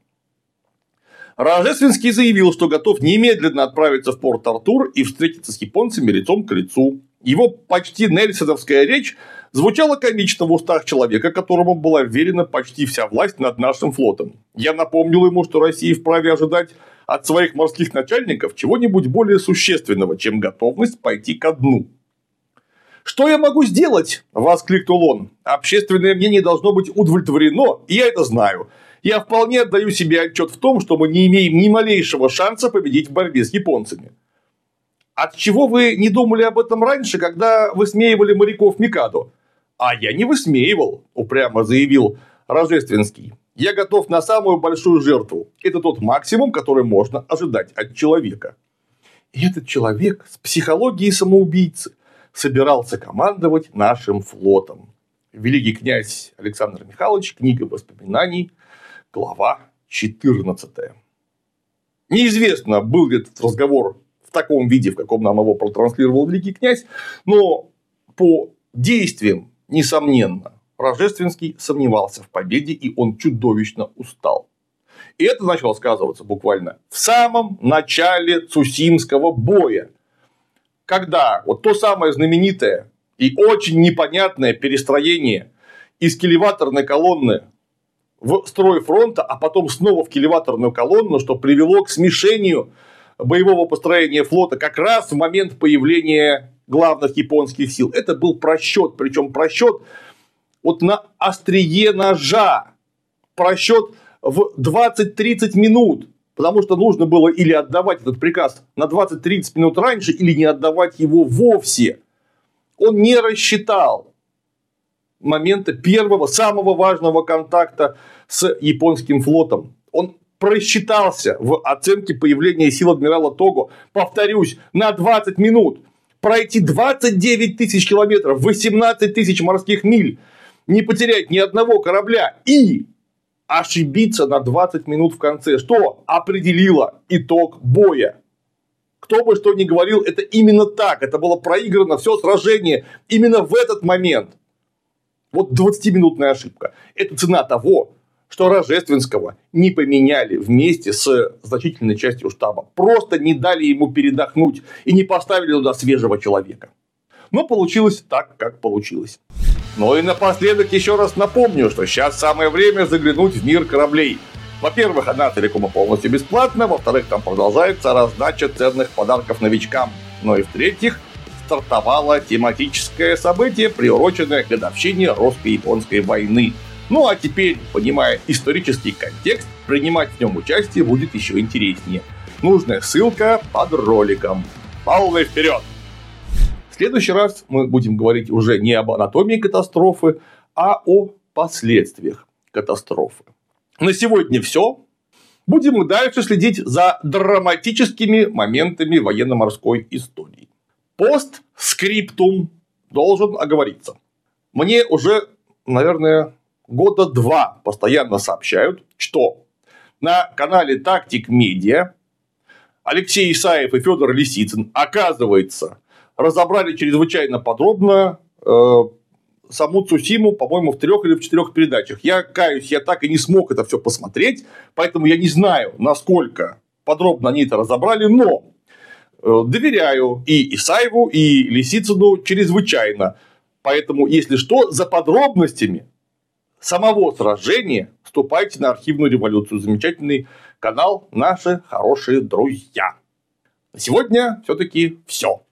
Рожественский заявил, что готов немедленно отправиться в порт Артур и встретиться с японцами лицом к лицу. Его почти нельсоновская речь звучала комично в устах человека, которому была верена почти вся власть над нашим флотом. Я напомнил ему, что Россия вправе ожидать от своих морских начальников чего-нибудь более существенного, чем готовность пойти ко дну. «Что я могу сделать?» – воскликнул он. «Общественное мнение должно быть удовлетворено, и я это знаю я вполне отдаю себе отчет в том, что мы не имеем ни малейшего шанса победить в борьбе с японцами. От чего вы не думали об этом раньше, когда высмеивали моряков Микадо? А я не высмеивал, упрямо заявил Рожественский. Я готов на самую большую жертву. Это тот максимум, который можно ожидать от человека. И этот человек с психологией самоубийцы собирался командовать нашим флотом. Великий князь Александр Михайлович, книга воспоминаний, глава 14. Неизвестно, был ли этот разговор в таком виде, в каком нам его протранслировал великий князь, но по действиям, несомненно, Рожественский сомневался в победе, и он чудовищно устал. И это начало сказываться буквально в самом начале Цусимского боя, когда вот то самое знаменитое и очень непонятное перестроение из келеваторной колонны в строй фронта, а потом снова в келеваторную колонну, что привело к смешению боевого построения флота как раз в момент появления главных японских сил. Это был просчет, причем просчет вот на острие ножа, просчет в 20-30 минут, потому что нужно было или отдавать этот приказ на 20-30 минут раньше, или не отдавать его вовсе. Он не рассчитал момента первого, самого важного контакта с японским флотом. Он просчитался в оценке появления сил адмирала Того, повторюсь, на 20 минут. Пройти 29 тысяч километров, 18 тысяч морских миль, не потерять ни одного корабля и ошибиться на 20 минут в конце, что определило итог боя. Кто бы что ни говорил, это именно так. Это было проиграно все сражение именно в этот момент. Вот 20-минутная ошибка. Это цена того, что Рожественского не поменяли вместе с значительной частью штаба. Просто не дали ему передохнуть и не поставили туда свежего человека. Но получилось так, как получилось. Ну и напоследок еще раз напомню, что сейчас самое время заглянуть в мир кораблей. Во-первых, она целиком и полностью бесплатна, во-вторых, там продолжается раздача ценных подарков новичкам. Ну и в-третьих, стартовало тематическое событие, приуроченное к годовщине русско-японской войны. Ну а теперь, понимая исторический контекст, принимать в нем участие будет еще интереснее. Нужная ссылка под роликом. Полный вперед! Следующий раз мы будем говорить уже не об анатомии катастрофы, а о последствиях катастрофы. На сегодня все. Будем дальше следить за драматическими моментами военно-морской истории. Постскриптум должен оговориться. Мне уже, наверное, года два постоянно сообщают, что на канале Тактик Медиа Алексей Исаев и Федор Лисицын, оказывается, разобрали чрезвычайно подробно э, саму Цусиму, по-моему, в трех или в четырех передачах. Я каюсь, я так и не смог это все посмотреть, поэтому я не знаю, насколько подробно они это разобрали, но Э, доверяю и Исаеву, и Лисицыну чрезвычайно. Поэтому, если что, за подробностями самого сражения вступайте на архивную революцию. Замечательный канал «Наши хорошие друзья». На сегодня все-таки все.